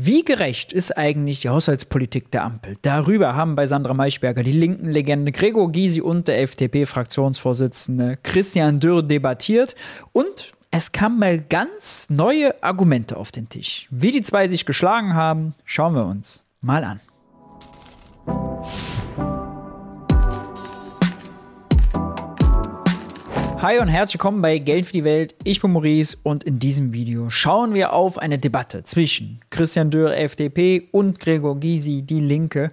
Wie gerecht ist eigentlich die Haushaltspolitik der Ampel? Darüber haben bei Sandra Maischberger die linken Legende Gregor Gysi und der FDP-Fraktionsvorsitzende Christian Dürr debattiert und es kamen mal ganz neue Argumente auf den Tisch. Wie die zwei sich geschlagen haben, schauen wir uns mal an. Hi und herzlich willkommen bei Geld für die Welt. Ich bin Maurice und in diesem Video schauen wir auf eine Debatte zwischen Christian Dürr, FDP und Gregor Gysi, die Linke,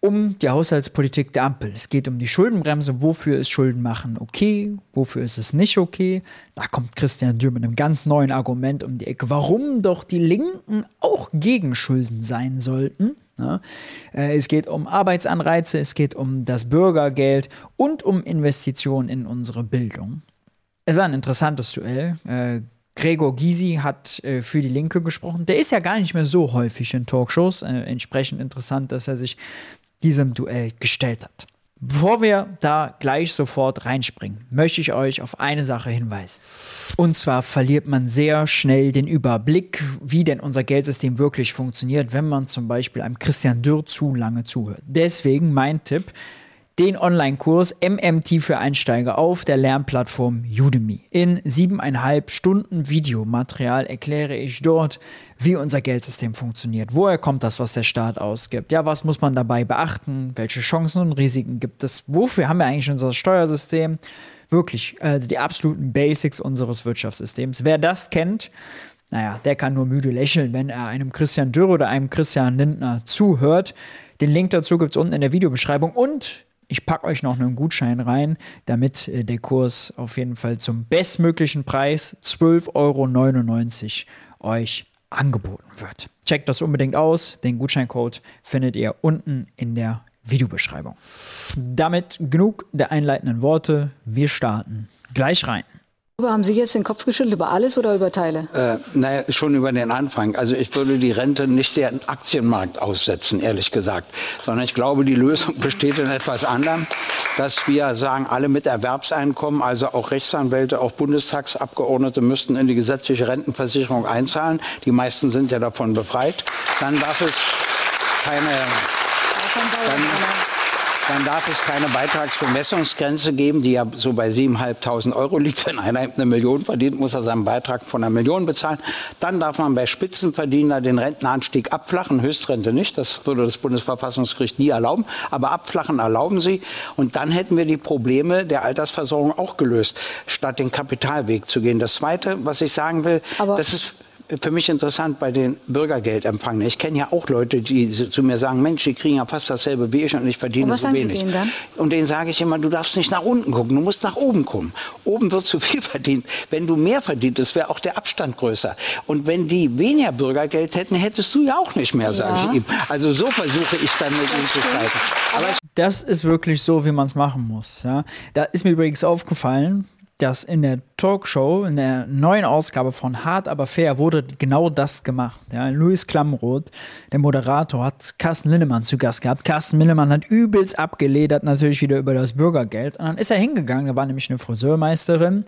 um die Haushaltspolitik der Ampel. Es geht um die Schuldenbremse. Wofür ist Schuldenmachen okay? Wofür ist es nicht okay? Da kommt Christian Dürr mit einem ganz neuen Argument um die Ecke, warum doch die Linken auch gegen Schulden sein sollten. Ne? Äh, es geht um Arbeitsanreize, es geht um das Bürgergeld und um Investitionen in unsere Bildung. Es war ein interessantes Duell. Äh, Gregor Gysi hat äh, für die Linke gesprochen. Der ist ja gar nicht mehr so häufig in Talkshows. entsprechend interessant, dass er sich diesem Duell gestellt hat. Bevor wir da gleich sofort reinspringen, möchte ich euch auf eine Sache hinweisen. Und zwar verliert man sehr schnell den Überblick, wie denn unser Geldsystem wirklich funktioniert, wenn man zum Beispiel einem Christian Dürr zu lange zuhört. Deswegen mein Tipp, den Online-Kurs MMT für Einsteiger auf der Lernplattform Udemy. In siebeneinhalb Stunden Videomaterial erkläre ich dort, wie unser Geldsystem funktioniert. Woher kommt das, was der Staat ausgibt? Ja, was muss man dabei beachten? Welche Chancen und Risiken gibt es? Wofür haben wir eigentlich unser Steuersystem? Wirklich, also die absoluten Basics unseres Wirtschaftssystems. Wer das kennt, naja, der kann nur müde lächeln, wenn er einem Christian Dürr oder einem Christian Lindner zuhört. Den Link dazu gibt es unten in der Videobeschreibung und ich packe euch noch einen Gutschein rein, damit äh, der Kurs auf jeden Fall zum bestmöglichen Preis 12,99 Euro euch angeboten wird. Checkt das unbedingt aus. Den Gutscheincode findet ihr unten in der Videobeschreibung. Damit genug der einleitenden Worte. Wir starten gleich rein. Haben Sie jetzt den Kopf geschüttelt über alles oder über Teile? Äh, naja, schon über den Anfang. Also ich würde die Rente nicht den Aktienmarkt aussetzen, ehrlich gesagt. Sondern ich glaube, die Lösung besteht in etwas anderem. Dass wir sagen, alle mit Erwerbseinkommen, also auch Rechtsanwälte, auch Bundestagsabgeordnete müssten in die gesetzliche Rentenversicherung einzahlen. Die meisten sind ja davon befreit. Dann darf es keine... Dann, dann darf es keine Beitragsbemessungsgrenze geben, die ja so bei 7.500 Euro liegt. Wenn einer eine Million verdient, muss er seinen Beitrag von einer Million bezahlen. Dann darf man bei Spitzenverdiener den Rentenanstieg abflachen, Höchstrente nicht. Das würde das Bundesverfassungsgericht nie erlauben. Aber abflachen erlauben sie. Und dann hätten wir die Probleme der Altersversorgung auch gelöst, statt den Kapitalweg zu gehen. Das Zweite, was ich sagen will, Aber das ist für mich interessant bei den Bürgergeldempfangenen. Ich kenne ja auch Leute, die zu mir sagen, Mensch, die kriegen ja fast dasselbe wie ich und ich verdiene und was so sagen wenig. Sie denen dann? Und denen sage ich immer, du darfst nicht nach unten gucken, du musst nach oben gucken. Oben wird zu viel verdient. Wenn du mehr verdientest, wäre auch der Abstand größer. Und wenn die weniger Bürgergeld hätten, hättest du ja auch nicht mehr, sage ja. ich ihm. Also so versuche ich dann mit ihm zu streiten. Aber das ist wirklich so, wie man es machen muss. Ja? Da ist mir übrigens aufgefallen, dass in der Talkshow, in der neuen Ausgabe von Hart aber fair, wurde genau das gemacht. Ja, Louis Klamroth, der Moderator, hat Carsten Linnemann zu Gast gehabt. Carsten Linnemann hat übelst abgeledert, natürlich wieder über das Bürgergeld. Und dann ist er hingegangen, da war nämlich eine Friseurmeisterin,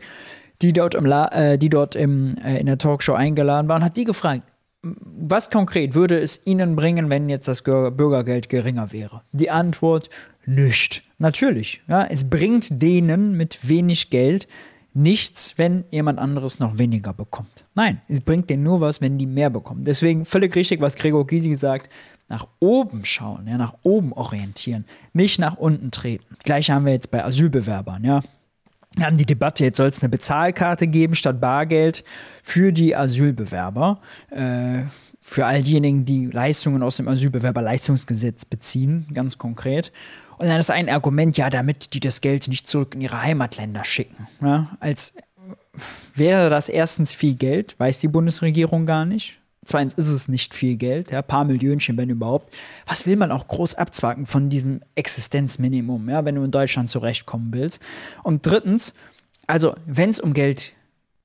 die dort, im La äh, die dort im, äh, in der Talkshow eingeladen war und hat die gefragt, was konkret würde es Ihnen bringen, wenn jetzt das Bürgergeld geringer wäre? Die Antwort, nicht. Natürlich. Ja, es bringt denen mit wenig Geld nichts, wenn jemand anderes noch weniger bekommt. Nein, es bringt denen nur was, wenn die mehr bekommen. Deswegen völlig richtig, was Gregor Gysi sagt, nach oben schauen, ja, nach oben orientieren, nicht nach unten treten. Gleich haben wir jetzt bei Asylbewerbern, ja. Wir haben die Debatte, jetzt soll es eine Bezahlkarte geben statt Bargeld für die Asylbewerber. Äh, für all diejenigen, die Leistungen aus dem Asylbewerberleistungsgesetz beziehen, ganz konkret. Und dann ist ein Argument, ja, damit die das Geld nicht zurück in ihre Heimatländer schicken. Ja, als wäre das erstens viel Geld, weiß die Bundesregierung gar nicht. Zweitens ist es nicht viel Geld, ja, paar Millionchen, wenn überhaupt. Was will man auch groß abzwacken von diesem Existenzminimum, ja, wenn du in Deutschland zurechtkommen willst? Und drittens, also, wenn es um Geld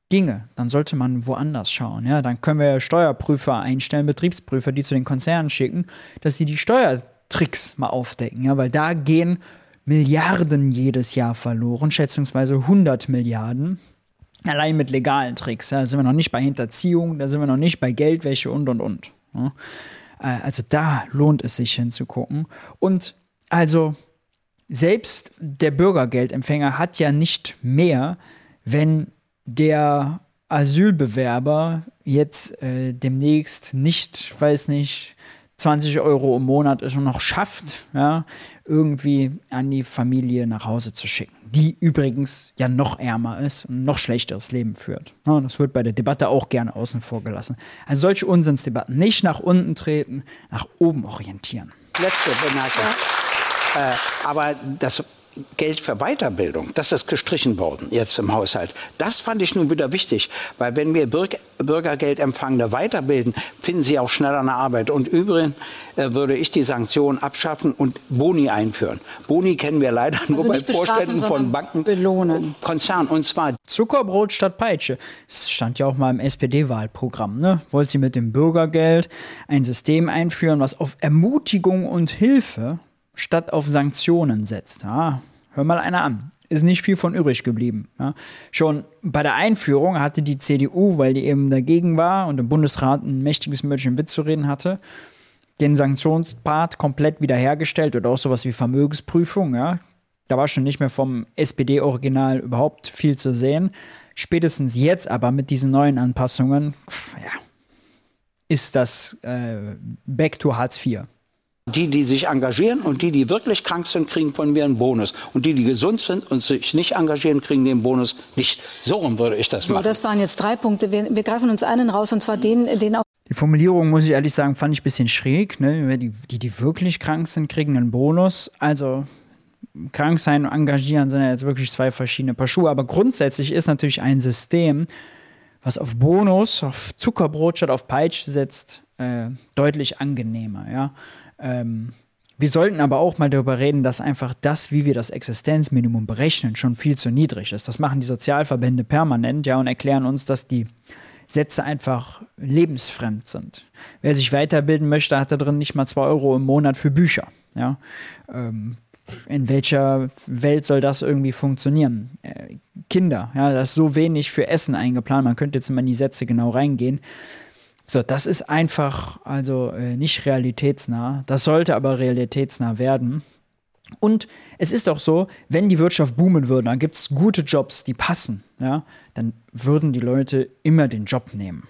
ginge, dann sollte man woanders schauen. Ja, dann können wir Steuerprüfer einstellen, Betriebsprüfer, die zu den Konzernen schicken, dass sie die Steuer Tricks mal aufdecken, ja, weil da gehen Milliarden jedes Jahr verloren, schätzungsweise 100 Milliarden. Allein mit legalen Tricks. Da sind wir noch nicht bei Hinterziehung, da sind wir noch nicht bei Geldwäsche und und und. Ja? Äh, also da lohnt es sich hinzugucken. Und also selbst der Bürgergeldempfänger hat ja nicht mehr, wenn der Asylbewerber jetzt äh, demnächst nicht, weiß nicht, 20 Euro im Monat es noch schafft, ja, irgendwie an die Familie nach Hause zu schicken, die übrigens ja noch ärmer ist und noch schlechteres Leben führt. Ja, das wird bei der Debatte auch gerne außen vor gelassen. Also solche Unsinnsdebatten nicht nach unten treten, nach oben orientieren. Letzte Bemerkung. Ja. Äh, aber das Geld für Weiterbildung, das ist gestrichen worden jetzt im Haushalt. Das fand ich nun wieder wichtig, weil wenn wir Bürger, Bürgergeldempfangende weiterbilden, finden sie auch schneller eine Arbeit. Und übrigens äh, würde ich die Sanktionen abschaffen und Boni einführen. Boni kennen wir leider also nur bei Vorständen von Banken belohnen. Konzernen. Und zwar Zuckerbrot statt Peitsche. Das stand ja auch mal im SPD-Wahlprogramm. Ne? Wollt sie mit dem Bürgergeld ein System einführen, was auf Ermutigung und Hilfe statt auf Sanktionen setzt. Ja, hör mal einer an. Ist nicht viel von übrig geblieben. Ja. Schon bei der Einführung hatte die CDU, weil die eben dagegen war und im Bundesrat ein mächtiges Mörchen mitzureden hatte, den Sanktionspart komplett wiederhergestellt oder auch sowas wie Vermögensprüfung. Ja. Da war schon nicht mehr vom SPD-Original überhaupt viel zu sehen. Spätestens jetzt aber mit diesen neuen Anpassungen, ja, ist das äh, Back to Hartz IV. Die, die sich engagieren und die, die wirklich krank sind, kriegen von mir einen Bonus. Und die, die gesund sind und sich nicht engagieren, kriegen den Bonus nicht. So rum würde ich das so, machen. Das waren jetzt drei Punkte. Wir, wir, greifen uns einen raus, und zwar den, den auch. Die Formulierung, muss ich ehrlich sagen, fand ich ein bisschen schräg. Ne? Die, die, die wirklich krank sind, kriegen einen Bonus. Also krank sein und engagieren sind ja jetzt wirklich zwei verschiedene Paar Schuhe. Aber grundsätzlich ist natürlich ein System, was auf Bonus, auf Zuckerbrot statt auf Peitsche setzt, äh, deutlich angenehmer. Ja? Ähm, wir sollten aber auch mal darüber reden, dass einfach das, wie wir das Existenzminimum berechnen, schon viel zu niedrig ist. Das machen die Sozialverbände permanent, ja, und erklären uns, dass die Sätze einfach lebensfremd sind. Wer sich weiterbilden möchte, hat da drin nicht mal zwei Euro im Monat für Bücher. Ja. Ähm, in welcher Welt soll das irgendwie funktionieren? Äh, Kinder, ja, da ist so wenig für Essen eingeplant. Man könnte jetzt mal in die Sätze genau reingehen. So, das ist einfach also äh, nicht realitätsnah. Das sollte aber realitätsnah werden. Und es ist auch so, wenn die Wirtschaft boomen würde, dann gibt es gute Jobs, die passen, ja, dann würden die Leute immer den Job nehmen.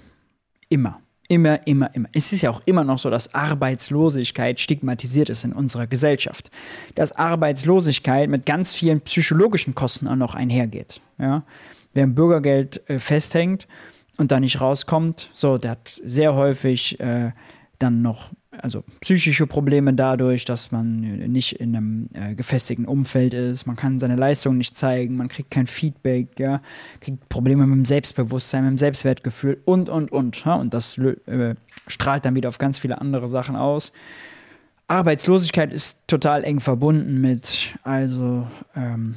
Immer. Immer, immer, immer. Es ist ja auch immer noch so, dass Arbeitslosigkeit stigmatisiert ist in unserer Gesellschaft. Dass Arbeitslosigkeit mit ganz vielen psychologischen Kosten auch noch einhergeht. Ja? Wer im Bürgergeld äh, festhängt, und da nicht rauskommt, so, der hat sehr häufig äh, dann noch also psychische Probleme dadurch, dass man nicht in einem äh, gefestigten Umfeld ist, man kann seine Leistung nicht zeigen, man kriegt kein Feedback, ja, kriegt Probleme mit dem Selbstbewusstsein, mit dem Selbstwertgefühl und und und. Ja, und das äh, strahlt dann wieder auf ganz viele andere Sachen aus. Arbeitslosigkeit ist total eng verbunden mit also ähm,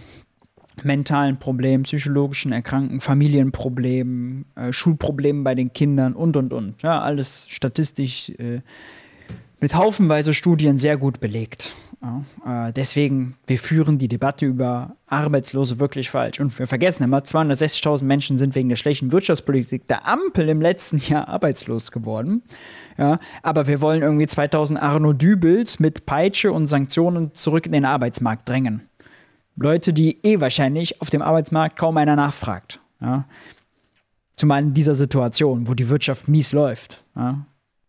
mentalen Problemen, psychologischen Erkrankungen, Familienproblemen, äh, Schulproblemen bei den Kindern und, und, und. Ja, alles statistisch äh, mit haufenweise Studien sehr gut belegt. Ja, äh, deswegen, wir führen die Debatte über Arbeitslose wirklich falsch. Und wir vergessen immer, 260.000 Menschen sind wegen der schlechten Wirtschaftspolitik der Ampel im letzten Jahr arbeitslos geworden. Ja, aber wir wollen irgendwie 2000 Arno Dübels mit Peitsche und Sanktionen zurück in den Arbeitsmarkt drängen. Leute, die eh wahrscheinlich auf dem Arbeitsmarkt kaum einer nachfragt. Ja? Zumal in dieser Situation, wo die Wirtschaft mies läuft. Ja?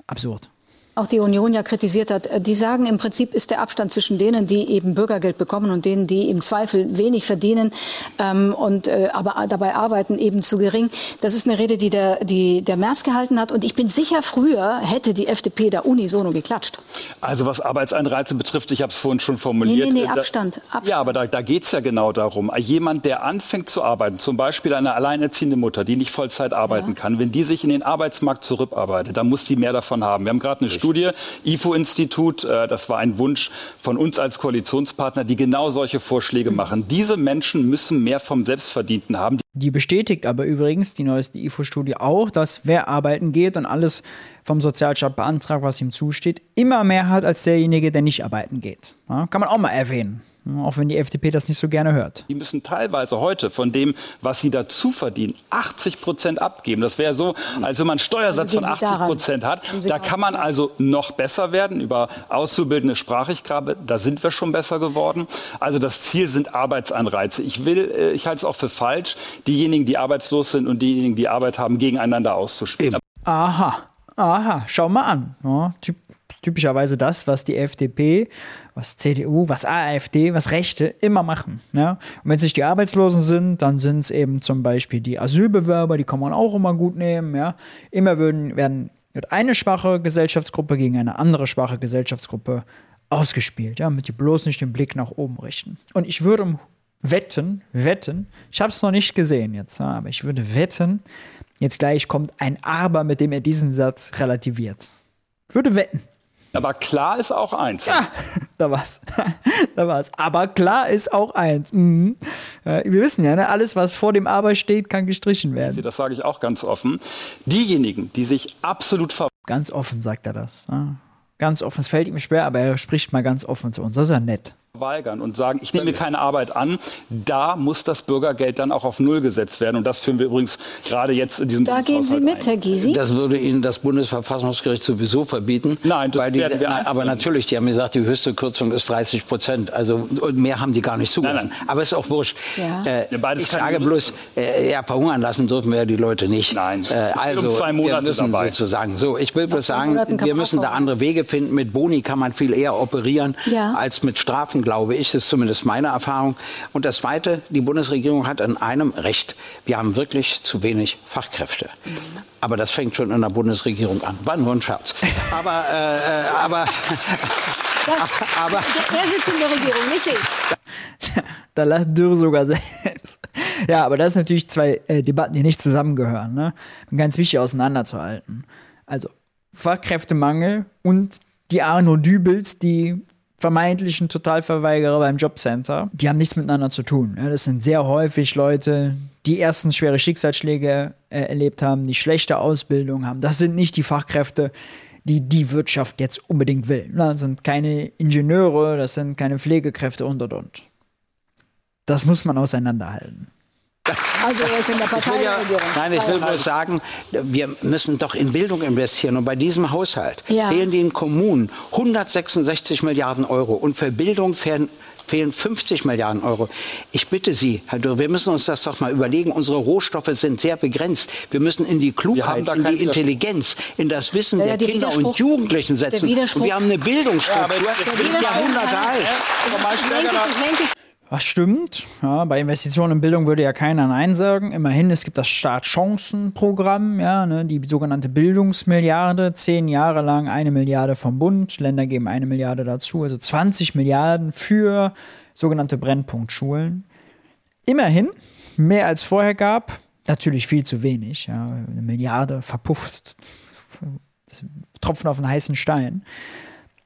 Absurd auch die Union ja kritisiert hat, die sagen, im Prinzip ist der Abstand zwischen denen, die eben Bürgergeld bekommen und denen, die im Zweifel wenig verdienen ähm, und äh, aber dabei arbeiten, eben zu gering. Das ist eine Rede, die der, die der Merz gehalten hat. Und ich bin sicher, früher hätte die FDP da unisono geklatscht. Also was Arbeitseinreize betrifft, ich habe es vorhin schon formuliert. Nee, nee, nee, Abstand. Abstand. Ja, aber da, da geht es ja genau darum. Jemand, der anfängt zu arbeiten, zum Beispiel eine alleinerziehende Mutter, die nicht Vollzeit arbeiten ja. kann, wenn die sich in den Arbeitsmarkt zurückarbeitet, dann muss die mehr davon haben. Wir haben gerade eine. Studie, IFO-Institut, äh, das war ein Wunsch von uns als Koalitionspartner, die genau solche Vorschläge machen. Diese Menschen müssen mehr vom Selbstverdienten haben. Die bestätigt aber übrigens die neueste IFO-Studie auch, dass wer arbeiten geht und alles vom Sozialstaat beantragt, was ihm zusteht, immer mehr hat als derjenige, der nicht arbeiten geht. Ja, kann man auch mal erwähnen. Auch wenn die FDP das nicht so gerne hört. Die müssen teilweise heute von dem, was sie dazu verdienen, 80 Prozent abgeben. Das wäre so, als wenn man einen Steuersatz Also von 80 Prozent hat. Da kann man also noch besser werden über auszubildende Sprachiggabe. Da sind wir schon besser geworden. Also das Ziel sind Arbeitsanreize. Ich will, äh, ich halte es auch für falsch, diejenigen, die arbeitslos sind und diejenigen, die Arbeit haben, gegeneinander auszuspielen. Aha, aha, schau mal an. Ja, typ, typischerweise das, was die FDP, was CDU, was AfD, was Rechte immer machen. Ja? Und wenn es nicht die Arbeitslosen sind, dann sind es eben zum Beispiel die Asylbewerber, die kann man auch immer gut nehmen. Ja? Immer würden, werden, wird eine schwache Gesellschaftsgruppe gegen eine andere schwache Gesellschaftsgruppe ausgespielt, ja, damit die bloß nicht den Blick nach oben richten. Und ich würde wetten, wetten, ich habe es noch nicht gesehen jetzt, aber ich würde wetten, jetzt gleich kommt ein Aber, mit dem er diesen Satz relativiert. Ich würde wetten. Aber klar ist auch eins. Ja, da war's. da war's. Aber klar ist auch eins. Mhm. Wir wissen ja, ne, alles, was vor dem Aber steht, kann gestrichen werden. Das sage ich auch ganz offen. Diejenigen, die sich absolut ver Ganz offen sagt er das. Ganz offen. Es fällt ihm schwer, aber er spricht mal ganz offen zu uns. Das ist ja nett. Verweigern und sagen, ich nehme keine Arbeit an, da muss das Bürgergeld dann auch auf Null gesetzt werden. Und das führen wir übrigens gerade jetzt in diesem Da gehen Sie mit, ein. Herr Gysi. Das würde Ihnen das Bundesverfassungsgericht sowieso verbieten. Nein, das weil die, werden wir na, Aber natürlich, die haben gesagt, die höchste Kürzung ist 30 Prozent. Also und mehr haben die gar nicht zugelassen. Nein, nein. Aber ist auch wurscht. Ja. Äh, Ja, ich sage bloß, äh, ja, verhungern lassen dürfen wir ja die Leute nicht. Nein. Äh, also um zwei Monate wir müssen dabei. sozusagen. So, ich will bloß sagen, wir müssen da andere Wege finden. Mit Boni kann man viel eher operieren Ja. als mit Strafen, glaube ich. Das ist zumindest meine Erfahrung. Und das Zweite, die Bundesregierung hat an einem Recht. Wir haben wirklich zu wenig Fachkräfte. Aber das fängt schon in der Bundesregierung an. War nur ein Scherz. Aber, äh, äh, aber, aber, Er sitzt in der Regierung, nicht ich. da lacht Dürr sogar selbst. Ja, aber das sind natürlich zwei äh, Debatten, die nicht zusammengehören. Ne? Ganz wichtig auseinanderzuhalten. Also Fachkräftemangel und die Arno Dübels, die vermeintlichen Totalverweigerer beim Jobcenter, die haben nichts miteinander zu tun. Ja, das sind sehr häufig Leute, die erstens schwere Schicksalsschläge äh, erlebt haben, die schlechte Ausbildung haben. Das sind nicht die Fachkräfte, die die Wirtschaft jetzt unbedingt will. Das sind keine Ingenieure, das sind keine Pflegekräfte und und und. Das muss man auseinanderhalten. Also er ist in der Partei ja, nein, ich will bloß sagen, wir müssen doch in Bildung investieren. Und bei diesem Haushalt Ja. fehlen den Kommunen 166 Milliarden Euro. Und für Bildung fehlen, fehlen 50 Milliarden Euro. Ich bitte Sie, Herr Dürr, wir müssen uns das doch mal überlegen. Unsere Rohstoffe sind sehr begrenzt. Wir müssen in die Klugheit, in die Intelligenz, in das Wissen Ja, ja, der der Kinder und Jugendlichen setzen. Und wir haben eine Bildungsstruktur, jetzt die ist Jahrhunderte alt. Das stimmt. Ja, bei Investitionen in Bildung würde ja keiner Nein sagen. Immerhin, es gibt das Startchancenprogramm, ja, ne, die sogenannte Bildungsmilliarde. Zehn Jahre lang eine Milliarde vom Bund. Länder geben eine Milliarde dazu. Also 20 Milliarden für sogenannte Brennpunktschulen. Immerhin, mehr als vorher gab. Natürlich viel zu wenig. Ja. Eine Milliarde verpufft. Tropfen auf einen heißen Stein.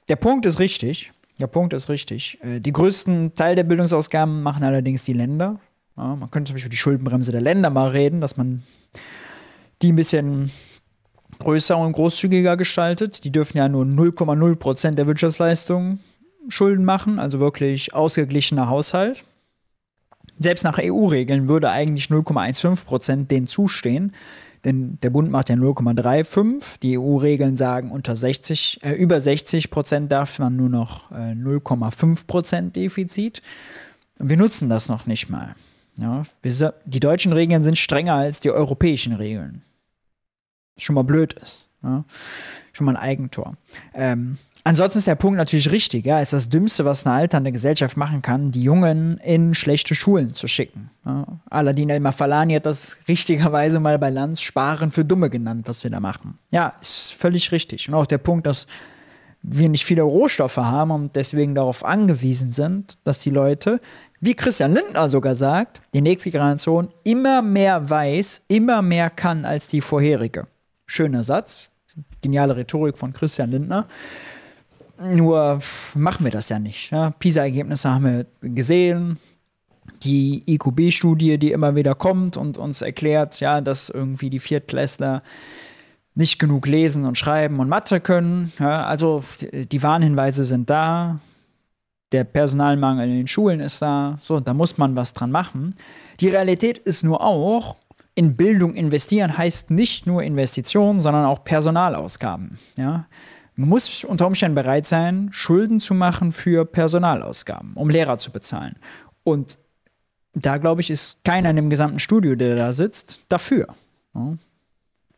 Der Punkt ist richtig. Der Punkt ist richtig. Äh, Die größten Teil der Bildungsausgaben machen allerdings die Länder. Ja, man könnte zum Beispiel die Schuldenbremse der Länder mal reden, dass man die ein bisschen größer und großzügiger gestaltet. Die dürfen ja nur 0,0 Prozent der Wirtschaftsleistung Schulden machen, also wirklich ausgeglichener Haushalt. Selbst nach EU-Regeln würde eigentlich 0,15 Prozent denen zustehen, denn der Bund macht ja 0,35. Die EU-Regeln sagen, unter 60, äh, über 60 Prozent darf man nur noch äh, 0,5 Prozent Defizit. Und wir nutzen das noch nicht mal. Ja, wir, die deutschen Regeln sind strenger als die europäischen Regeln. Was Schon mal blöd ist. Ja? Schon mal ein Eigentor. Ähm, ansonsten ist der Punkt natürlich richtig. Ja, ist das Dümmste, was eine alternde Gesellschaft machen kann, die Jungen in schlechte Schulen zu schicken. Ja? Aladin El-Mafalani hat das richtigerweise mal bei Lanz Sparen für Dumme genannt, was wir da machen. Ja, ist völlig richtig. Und auch der Punkt, dass wir nicht viele Rohstoffe haben und deswegen darauf angewiesen sind, dass die Leute, wie Christian Lindner sogar sagt, die nächste Generation immer mehr weiß, immer mehr kann als die vorherige. Schöner Satz, geniale Rhetorik von Christian Lindner. Nur machen wir das ja nicht. Ja? PISA-Ergebnisse haben wir gesehen. Die IQB-Studie, die immer wieder kommt und uns erklärt, ja, dass irgendwie die Viertklässler nicht genug lesen und schreiben und Mathe können. Ja, also die- die Warnhinweise sind da. der Personalmangel in den Schulen ist da, so, da muss man was dran machen. Die Realität ist nur auch, in Bildung investieren heißt nicht nur Investitionen, sondern auch Personalausgaben. Ja? Man muss unter Umständen bereit sein, Schulden zu machen für Personalausgaben, um Lehrer zu bezahlen. Und da, glaube ich, ist keiner in dem gesamten Studio, der da sitzt, dafür.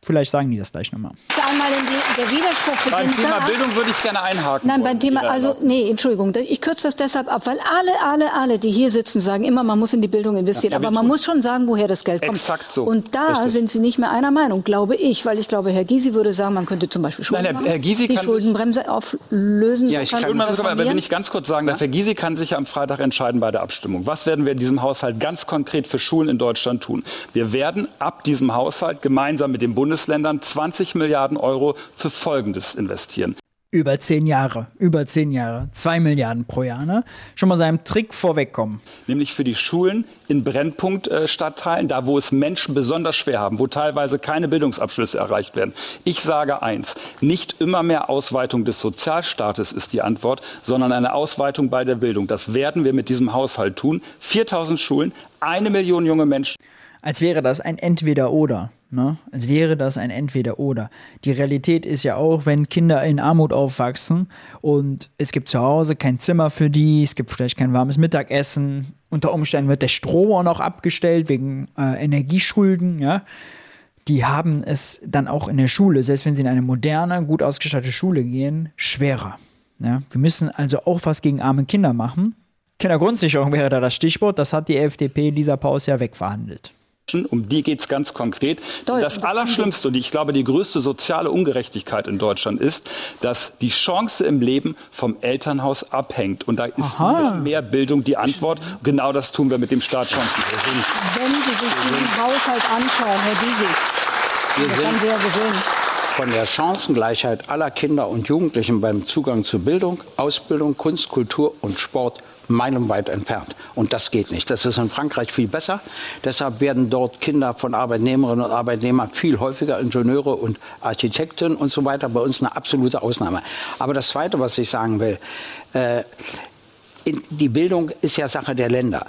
Vielleicht sagen die das gleich nochmal. Einmal in die, der Widerspruch Beim Thema da, Bildung würde ich gerne einhaken. Nein, beim Thema, also, nee, Entschuldigung, ich kürze das deshalb ab, weil alle, alle, alle, die hier sitzen, sagen immer, man muss in die Bildung investieren. Ja, aber man muss schon sagen, woher das Geld kommt. Exakt so. Und da Richtig. sind Sie nicht mehr einer Meinung, glaube ich, weil ich glaube, Herr Gysi würde sagen, man könnte zum Beispiel Schulden Nein, Herr, Herr Gysi die Schuldenbremse auflösen. Ja, ich kann, kann aber wenn ich ganz kurz sagen darf, Herr Gysi kann sich ja am Freitag entscheiden bei der Abstimmung. Was werden wir in diesem Haushalt ganz konkret für Schulen in Deutschland tun? Wir werden ab diesem Haushalt gemeinsam mit den Bundesländern 20 20 Milliarden Euro für Folgendes investieren. Über zehn Jahre, über zehn Jahre, zwei Milliarden pro Jahr. Ne? Schon mal seinem Trick vorwegkommen. Nämlich für die Schulen in Brennpunktstadtteilen, da wo es Menschen besonders schwer haben, wo teilweise keine Bildungsabschlüsse erreicht werden. Ich sage eins, nicht immer mehr Ausweitung des Sozialstaates ist die Antwort, sondern eine Ausweitung bei der Bildung. Das werden wir mit diesem Haushalt tun. 4000 Schulen, eine Million junge Menschen. Als wäre das ein Entweder-Oder. Ne? Als wäre das ein Entweder-Oder. Die Realität ist ja auch, wenn Kinder in Armut aufwachsen und es gibt zu Hause kein Zimmer für die, es gibt vielleicht kein warmes Mittagessen, unter Umständen wird der Strom auch noch abgestellt wegen äh, Energieschulden, ja. Die haben es dann auch in der Schule, selbst wenn sie in eine moderne, gut ausgestattete Schule gehen, schwerer. Ja? Wir müssen also auch was gegen arme Kinder machen. Kindergrundsicherung wäre da das Stichwort, das hat die FDP Lisa Paus ja wegverhandelt um die geht es ganz konkret. Deutsch, das Allerschlimmste und ich glaube die größte soziale Ungerechtigkeit in Deutschland ist, dass die Chance im Leben vom Elternhaus abhängt. Und da ist mehr Bildung die Antwort. Genau das tun wir mit dem Staatschancen. Wenn Sie sich diesen Haushalt anschauen, Herr Diesig, das haben Sie ja gesehen von der Chancengleichheit aller Kinder und Jugendlichen beim Zugang zu Bildung, Ausbildung, Kunst, Kultur und Sport meilenweit entfernt. Und das geht nicht. Das ist in Frankreich viel besser. Deshalb werden dort Kinder von Arbeitnehmerinnen und Arbeitnehmern viel häufiger Ingenieure und Architekten und so weiter. Bei uns eine absolute Ausnahme. Aber das Zweite, was ich sagen will, äh, die Bildung ist ja Sache der Länder.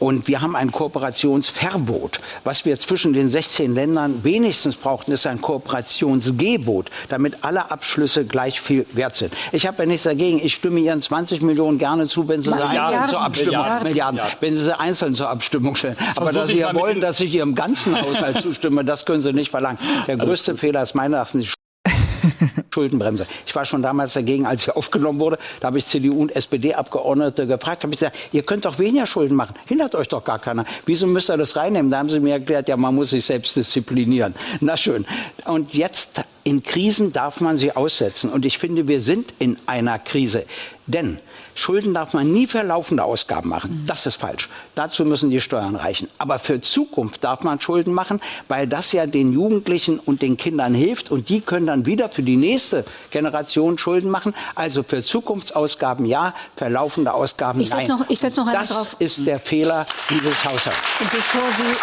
Und wir haben ein Kooperationsverbot. Was wir zwischen den 16 Ländern wenigstens brauchten, ist ein Kooperationsgebot, damit alle Abschlüsse gleich viel wert sind. Ich habe ja nichts dagegen. Ich stimme Ihren 20 Millionen gerne zu, wenn Sie sie einzeln zur Abstimmung, Milliarden. Milliarden, wenn Sie sie einzeln zur Abstimmung stellen. Aber dass Sie ja wollen, dass ich Ihrem ganzen Haushalt zustimme, das können Sie nicht verlangen. Der größte Fehler ist meines Erachtens Schuldenbremse. Ich war schon damals dagegen, als sie aufgenommen wurde. Da habe ich CDU und SPD-Abgeordnete gefragt, habe ich gesagt, ihr könnt doch weniger Schulden machen. Hindert euch doch gar keiner. Wieso müsst ihr das reinnehmen? Da haben sie mir erklärt, ja, man muss sich selbst disziplinieren. Na schön. Und jetzt in Krisen darf man sie aussetzen. Und ich finde, wir sind in einer Krise. Denn Schulden darf man nie für laufende Ausgaben machen. Das ist falsch. Dazu müssen die Steuern reichen. Aber für Zukunft darf man Schulden machen, weil das ja den Jugendlichen und den Kindern hilft. Und die können dann wieder für die nächste Generation Schulden machen. Also für Zukunftsausgaben ja, für laufende Ausgaben ich nein. Noch, ich setze noch einmal das drauf. ist der Fehler dieses Haushalts. Und bevor Sie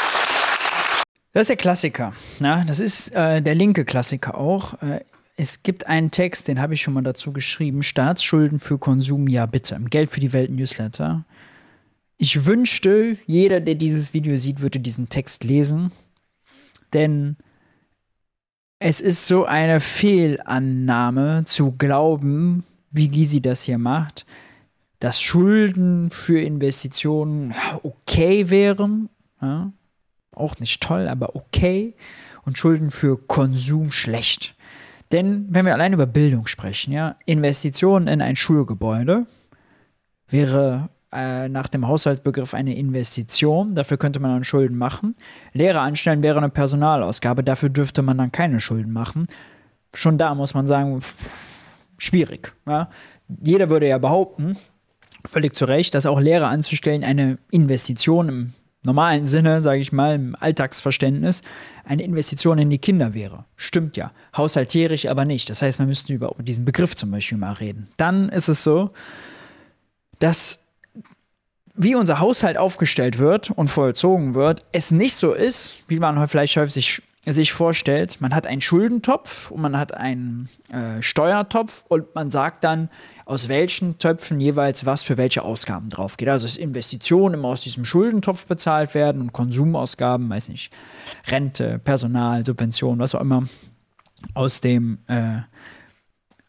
das ist der Klassiker. Ja, das ist äh, der linke Klassiker auch. Äh, es gibt einen Text, den habe ich schon mal dazu geschrieben. Staatsschulden für Konsum, ja bitte. Im Geld für die Welt Newsletter. Ich wünschte, jeder, der dieses Video sieht, würde diesen Text lesen. Denn es ist so eine Fehlannahme zu glauben, wie Gysi das hier macht, dass Schulden für Investitionen okay wären. Ja? Auch nicht toll, aber okay. Und Schulden für Konsum schlecht. Denn wenn wir allein über Bildung sprechen, ja, Investitionen in ein Schulgebäude wäre äh, nach dem Haushaltsbegriff eine Investition. Dafür könnte man dann Schulden machen. Lehrer anstellen wäre eine Personalausgabe. Dafür dürfte man dann keine Schulden machen. Schon da muss man sagen, schwierig. Ja. Jeder würde ja behaupten, völlig zu Recht, dass auch Lehrer anzustellen eine Investition im normalen Sinne, sage ich mal, im Alltagsverständnis, eine Investition in die Kinder wäre. Stimmt ja. Haushalterisch aber nicht. Das heißt, wir müssten über diesen Begriff zum Beispiel mal reden. Dann ist es so, dass wie unser Haushalt aufgestellt wird und vollzogen wird, es nicht so ist, wie man vielleicht häufig sich vorstellt, man hat einen Schuldentopf und man hat einen äh, Steuertopf und man sagt dann, aus welchen Töpfen jeweils was für welche Ausgaben drauf geht. Also dass Investitionen immer aus diesem Schuldentopf bezahlt werden und Konsumausgaben, weiß nicht, Rente, Personal, Subventionen, was auch immer, aus dem äh,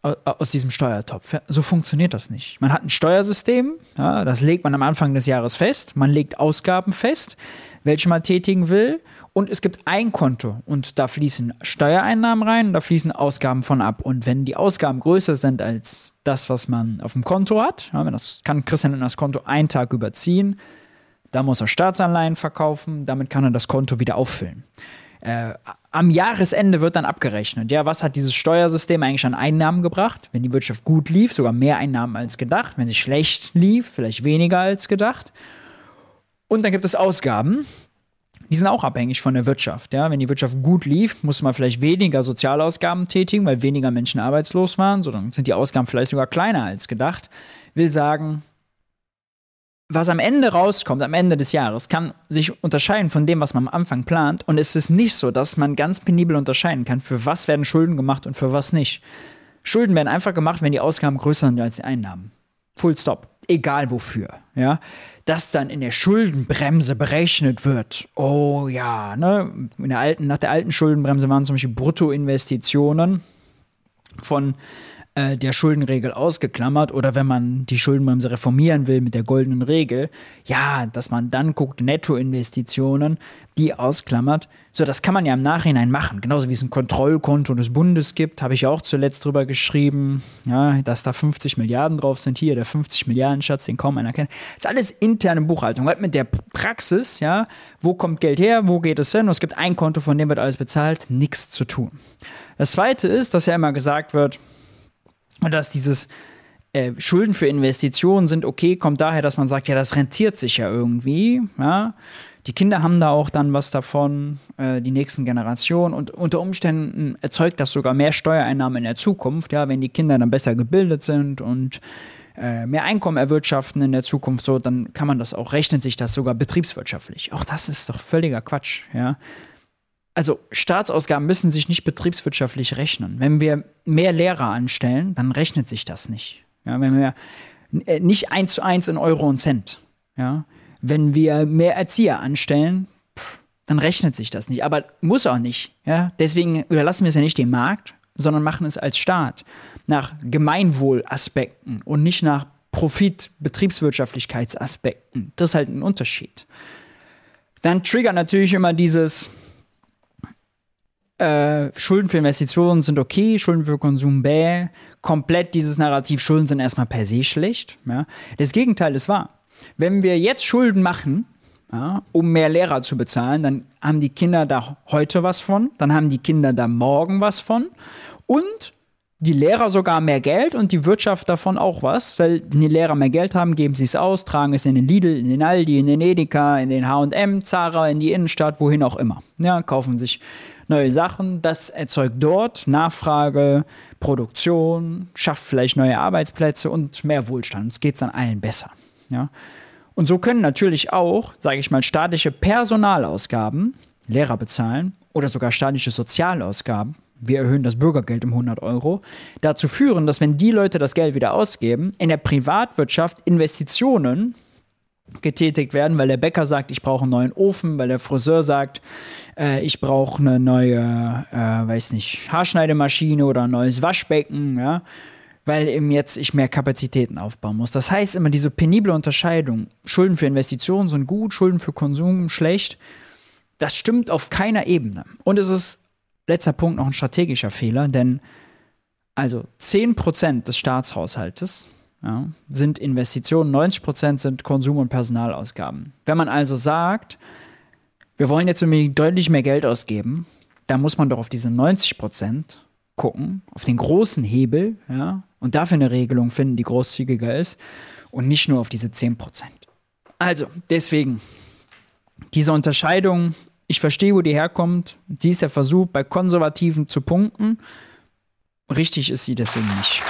aus diesem Steuertopf. So funktioniert das nicht. Man hat ein Steuersystem, ja, das legt man am Anfang des Jahres fest, man legt Ausgaben fest, welche man tätigen will und es gibt ein Konto und da fließen Steuereinnahmen rein und da fließen Ausgaben von ab. Und wenn die Ausgaben größer sind als das, was man auf dem Konto hat, ja, das kann Christian das Konto einen Tag überziehen, da muss er Staatsanleihen verkaufen, damit kann er das Konto wieder auffüllen. Äh, am Jahresende wird dann abgerechnet, ja, was hat dieses Steuersystem eigentlich an Einnahmen gebracht? Wenn die Wirtschaft gut lief, sogar mehr Einnahmen als gedacht. Wenn sie schlecht lief, vielleicht weniger als gedacht. Und dann gibt es Ausgaben, die sind auch abhängig von der Wirtschaft. Ja? Wenn die Wirtschaft gut lief, muss man vielleicht weniger Sozialausgaben tätigen, weil weniger Menschen arbeitslos waren. So, dann sind die Ausgaben vielleicht sogar kleiner als gedacht. Will sagen, was am Ende rauskommt, am Ende des Jahres, kann sich unterscheiden von dem, was man am Anfang plant. Und es ist nicht so, dass man ganz penibel unterscheiden kann, für was werden Schulden gemacht und für was nicht. Schulden werden einfach gemacht, wenn die Ausgaben größer sind als die Einnahmen. Full stop. Egal wofür. Ja das dann in der Schuldenbremse berechnet wird. Oh ja, ne? In der alten, nach der alten Schuldenbremse waren zum Beispiel Bruttoinvestitionen von äh, der Schuldenregel ausgeklammert oder wenn man die Schuldenbremse reformieren will mit der goldenen Regel, ja, dass man dann guckt, Nettoinvestitionen, die ausklammert. So, das kann man ja im Nachhinein machen. Genauso wie es ein Kontrollkonto des Bundes gibt, habe ich auch zuletzt drüber geschrieben, ja, dass da 50 Milliarden drauf sind. Hier, der 50 Milliarden Schatz, den kaum einer kennt. Das ist alles interne Buchhaltung. Weil mit der Praxis, ja, wo kommt Geld her, wo geht es hin? Und es gibt ein Konto, von dem wird alles bezahlt, nichts zu tun. Das zweite ist, dass ja immer gesagt wird, und dass dieses äh, Schulden für Investitionen sind okay, kommt daher, dass man sagt, ja, das rentiert sich ja irgendwie. Ja? Die Kinder haben da auch dann was davon, äh, die nächsten Generationen. Und unter Umständen erzeugt das sogar mehr Steuereinnahmen in der Zukunft, ja, wenn die Kinder dann besser gebildet sind und äh, mehr Einkommen erwirtschaften in der Zukunft, so, dann kann man das auch, rechnet sich das sogar betriebswirtschaftlich. Auch das ist doch völliger Quatsch, ja also Staatsausgaben müssen sich nicht betriebswirtschaftlich rechnen. Wenn wir mehr Lehrer anstellen, dann rechnet sich das nicht. Ja, wenn wir äh, nicht eins zu eins in Euro und Cent. Ja, wenn wir mehr Erzieher anstellen, pff, dann rechnet sich das nicht. Aber muss auch nicht. Ja, deswegen überlassen wir es ja nicht dem Markt, sondern machen es als Staat nach Gemeinwohlaspekten und nicht nach Profit, Betriebswirtschaftlichkeitsaspekten. Das ist halt ein Unterschied. Dann triggert natürlich immer dieses, äh, Schulden für Investitionen sind okay, Schulden für Konsum bäh. Komplett dieses Narrativ, Schulden sind erstmal per se schlecht. Ja. Das Gegenteil ist wahr. Wenn wir jetzt Schulden machen, ja, um mehr Lehrer zu bezahlen, dann haben die Kinder da heute was von, dann haben die Kinder da morgen was von und die Lehrer sogar mehr Geld und die Wirtschaft davon auch was, weil wenn die Lehrer mehr Geld haben, geben sie es aus, tragen es in den Lidl, in den Aldi, in den Edeka, in den H&M, Zara, in die Innenstadt, wohin auch immer. Ja, kaufen sich neue Sachen. Das erzeugt dort Nachfrage, Produktion, schafft vielleicht neue Arbeitsplätze und mehr Wohlstand. Es geht dann allen besser. Ja? Und so können natürlich auch, sage ich mal, staatliche Personalausgaben, Lehrer bezahlen oder sogar staatliche Sozialausgaben, wir erhöhen das Bürgergeld um 100 Euro, dazu führen, dass wenn die Leute das Geld wieder ausgeben, in der Privatwirtschaft Investitionen getätigt werden, weil der Bäcker sagt, ich brauche einen neuen Ofen, weil der Friseur sagt, äh, ich brauche eine neue, äh, weiß nicht, Haarschneidemaschine oder ein neues Waschbecken, ja, weil eben jetzt ich mehr Kapazitäten aufbauen muss. Das heißt immer diese penible Unterscheidung, Schulden für Investitionen sind gut, Schulden für Konsum schlecht, das stimmt auf keiner Ebene. Und es ist, letzter Punkt, noch ein strategischer Fehler, denn also 10% des Staatshaushaltes ja, sind Investitionen, 90 Prozent sind Konsum- und Personalausgaben. Wenn man also sagt, wir wollen jetzt deutlich mehr Geld ausgeben, dann muss man doch auf diese 90 Prozent gucken, auf den großen Hebel, ja, und dafür eine Regelung finden, die großzügiger ist und nicht nur auf diese 10 Prozent. Also, deswegen, diese Unterscheidung, ich verstehe, wo die herkommt. Sie ist der Versuch, bei Konservativen zu punkten. Richtig ist sie deswegen nicht.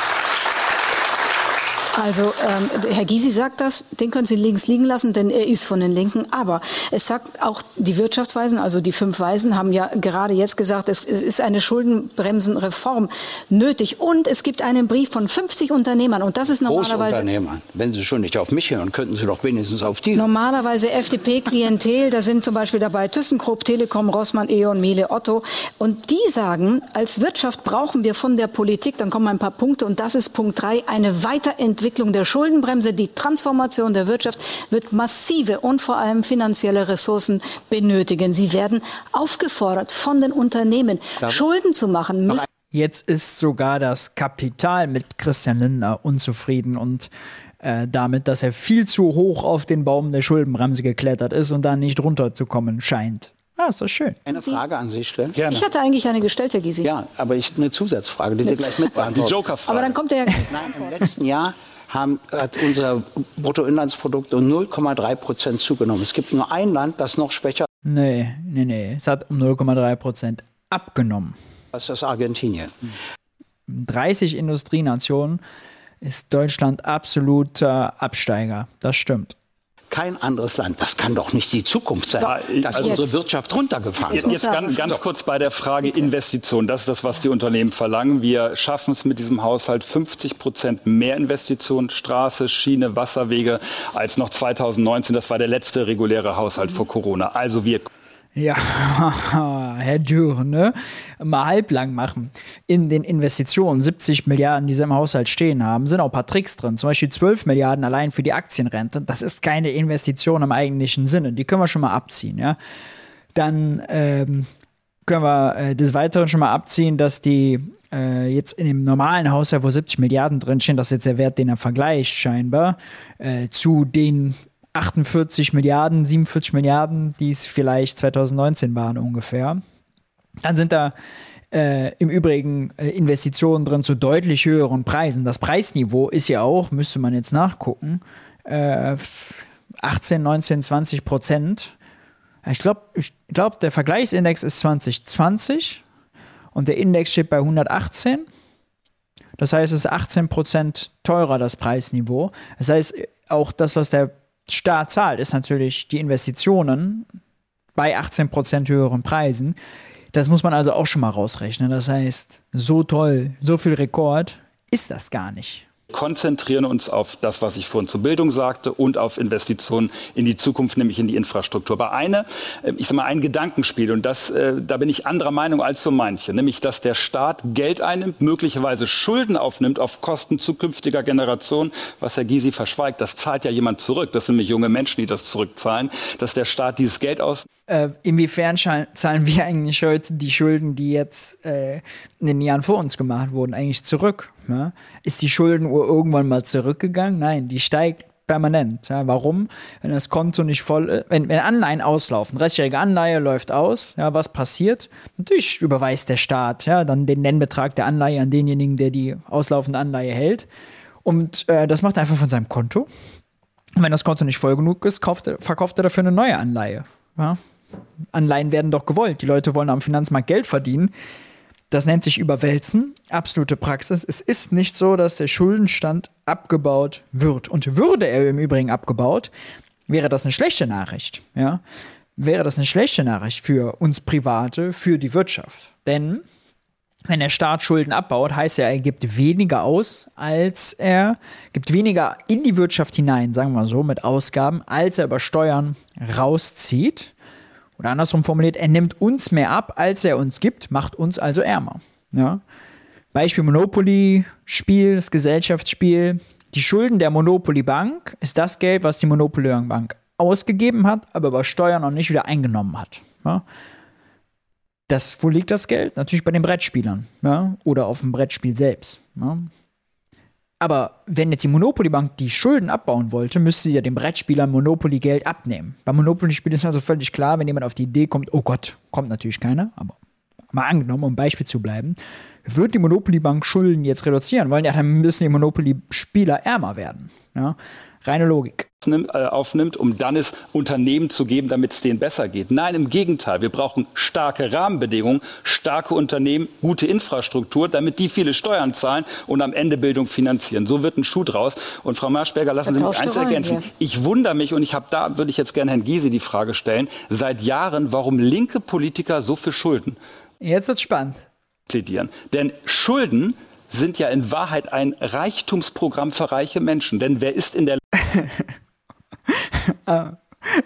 Also ähm, Herr Gysi sagt das, den können Sie links liegen lassen, denn er ist von den Linken. Aber es sagt auch die Wirtschaftsweisen, also die fünf Weisen, haben ja gerade jetzt gesagt, es, es ist eine Schuldenbremsenreform nötig. Und es gibt einen Brief von 50 Unternehmern. Und das ist normalerweise... Großunternehmer. Wenn Sie schon nicht auf mich hören, könnten Sie doch wenigstens auf die. Normalerweise FDP-Klientel, da sind zum Beispiel dabei ThyssenKrupp, Telekom, Rossmann, E.ON, Miele, Otto. Und die sagen, als Wirtschaft brauchen wir von der Politik, dann kommen ein paar Punkte und das ist Punkt drei, eine Weiterentwicklung der Schuldenbremse. Die Transformation der Wirtschaft wird massive und vor allem finanzielle Ressourcen benötigen. Sie werden aufgefordert von den Unternehmen, Darf Schulden zu machen. Müssen Jetzt ist sogar das Kapital mit Christian Lindner unzufrieden und äh, damit, dass er viel zu hoch auf den Baum der Schuldenbremse geklettert ist und da nicht runterzukommen scheint. Ah, ist doch schön. Eine Frage an Sie stellen? Gerne. Ich hatte eigentlich eine gestellt, Herr Gysi. Ja, aber ich eine Zusatzfrage, die Sie gleich mitbeantworten. Die Joker-Frage. Aber dann kommt der Herr Nein, im letzten Jahr haben, hat unser Bruttoinlandsprodukt um 0,3 Prozent zugenommen. Es gibt nur ein Land, das noch schwächer. Nee, nee, nee. Es hat um 0,3 Prozent abgenommen. Das ist Argentinien. 30 Industrienationen ist Deutschland absoluter Absteiger. Das stimmt kein anderes Land. Das kann doch nicht die Zukunft sein, so, dass also unsere Wirtschaft runtergefahren wird. Jetzt, jetzt ganz, ganz kurz bei der Frage Investition. Das ist das, was die Unternehmen verlangen. Wir schaffen es mit diesem Haushalt 50 Prozent mehr Investitionen, Straße, Schiene, Wasserwege als noch 2019. Das war der letzte reguläre Haushalt vor Corona. Also wir ja, Herr Dürr, ne? Mal halblang machen. In den Investitionen, 70 Milliarden, die sie im Haushalt stehen haben, sind auch ein paar Tricks drin. Zum Beispiel 12 Milliarden allein für die Aktienrente. Das ist keine Investition im eigentlichen Sinne. Die können wir schon mal abziehen, ja. Dann ähm, können wir äh, des Weiteren schon mal abziehen, dass die äh, jetzt in dem normalen Haushalt, wo 70 Milliarden drinstehen, das ist jetzt der Wert, den er vergleicht scheinbar, äh, zu den 48 Milliarden, 47 Milliarden, die es vielleicht 2019 waren ungefähr. Dann sind da äh, im Übrigen äh, Investitionen drin zu deutlich höheren Preisen. Das Preisniveau ist ja auch, müsste man jetzt nachgucken, äh, 18, 19, 20 Prozent. Ich glaube, ich glaub, der Vergleichsindex ist 2020 und der Index steht bei 118. Das heißt, es ist 18 Prozent teurer, das Preisniveau. Das heißt, auch das, was der Staat zahlt, ist natürlich die Investitionen bei 18% höheren Preisen. Das muss man also auch schon mal rausrechnen. Das heißt, so toll, so viel Rekord ist das gar nicht konzentrieren uns auf das, was ich vorhin zur Bildung sagte und auf Investitionen in die Zukunft, nämlich in die Infrastruktur. Aber eine, äh, ich sage mal, ein Gedankenspiel und das, äh, da bin ich anderer Meinung als so manche, nämlich, dass der Staat Geld einnimmt, möglicherweise Schulden aufnimmt auf Kosten zukünftiger Generationen, was Herr Gysi verschweigt, das zahlt ja jemand zurück. Das sind nämlich junge Menschen, die das zurückzahlen, dass der Staat dieses Geld aus. Äh, inwiefern zahlen wir eigentlich heute die Schulden, die jetzt äh, in den Jahren vor uns gemacht wurden, eigentlich zurück? Ja? Ist die Schuldenuhr irgendwann mal zurückgegangen? Nein, die steigt permanent. Ja, warum? Wenn das Konto nicht voll ist, wenn, wenn Anleihen auslaufen, restjährige Anleihe läuft aus, ja, was passiert? Natürlich überweist der Staat ja, dann den Nennbetrag der Anleihe an denjenigen, der die auslaufende Anleihe hält. Und äh, das macht er einfach von seinem Konto. Und wenn das Konto nicht voll genug ist, kauft, verkauft er dafür eine neue Anleihe. Ja? Anleihen werden doch gewollt. Die Leute wollen am Finanzmarkt Geld verdienen. Das nennt sich Überwälzen, absolute Praxis. Es ist nicht so, dass der Schuldenstand abgebaut wird. Und würde er im Übrigen abgebaut, wäre das eine schlechte Nachricht. Ja? Wäre das eine schlechte Nachricht für uns Private, für die Wirtschaft. Denn wenn der Staat Schulden abbaut, heißt er, er gibt weniger aus, als er gibt weniger in die Wirtschaft hinein, sagen wir mal so, mit Ausgaben, als er über Steuern rauszieht. Oder andersrum formuliert, er nimmt uns mehr ab, als er uns gibt, macht uns also ärmer. Ja? Beispiel Monopoly-Spiel, das Gesellschaftsspiel. Die Schulden der Monopoly Bank ist das Geld, was die Monopoly Bank ausgegeben hat, aber über Steuern noch nicht wieder eingenommen hat. Ja? Das, wo liegt das Geld? Natürlich bei den Brettspielern ja? oder auf dem Brettspiel selbst. Ja? Aber wenn jetzt die Monopoly-Bank die Schulden abbauen wollte, müsste sie ja dem Brettspieler Monopoly-Geld abnehmen. Beim Monopoly-Spiel ist also völlig klar, wenn jemand auf die Idee kommt, oh Gott, kommt natürlich keiner, aber mal angenommen, um Beispiel zu bleiben, wird die Monopoly-Bank Schulden jetzt reduzieren wollen, ja, dann müssen die Monopoly-Spieler ärmer werden. Ja? Reine Logik. Äh, aufnimmt, um dann es Unternehmen zu geben, damit es denen besser geht. Nein, im Gegenteil. Wir brauchen starke Rahmenbedingungen, starke Unternehmen, gute Infrastruktur, damit die viele Steuern zahlen und am Ende Bildung finanzieren. So wird ein Schuh draus. Und Frau Marschberger, lassen Sie mich eins ergänzen. Hier. Ich wundere mich und ich habe da, würde ich jetzt gerne Herrn Giese die Frage stellen, seit Jahren, warum linke Politiker so viel Schulden Jetzt wird's spannend. plädieren. Denn Schulden sind ja in Wahrheit ein Reichtumsprogramm für reiche Menschen. Denn wer ist in der ah,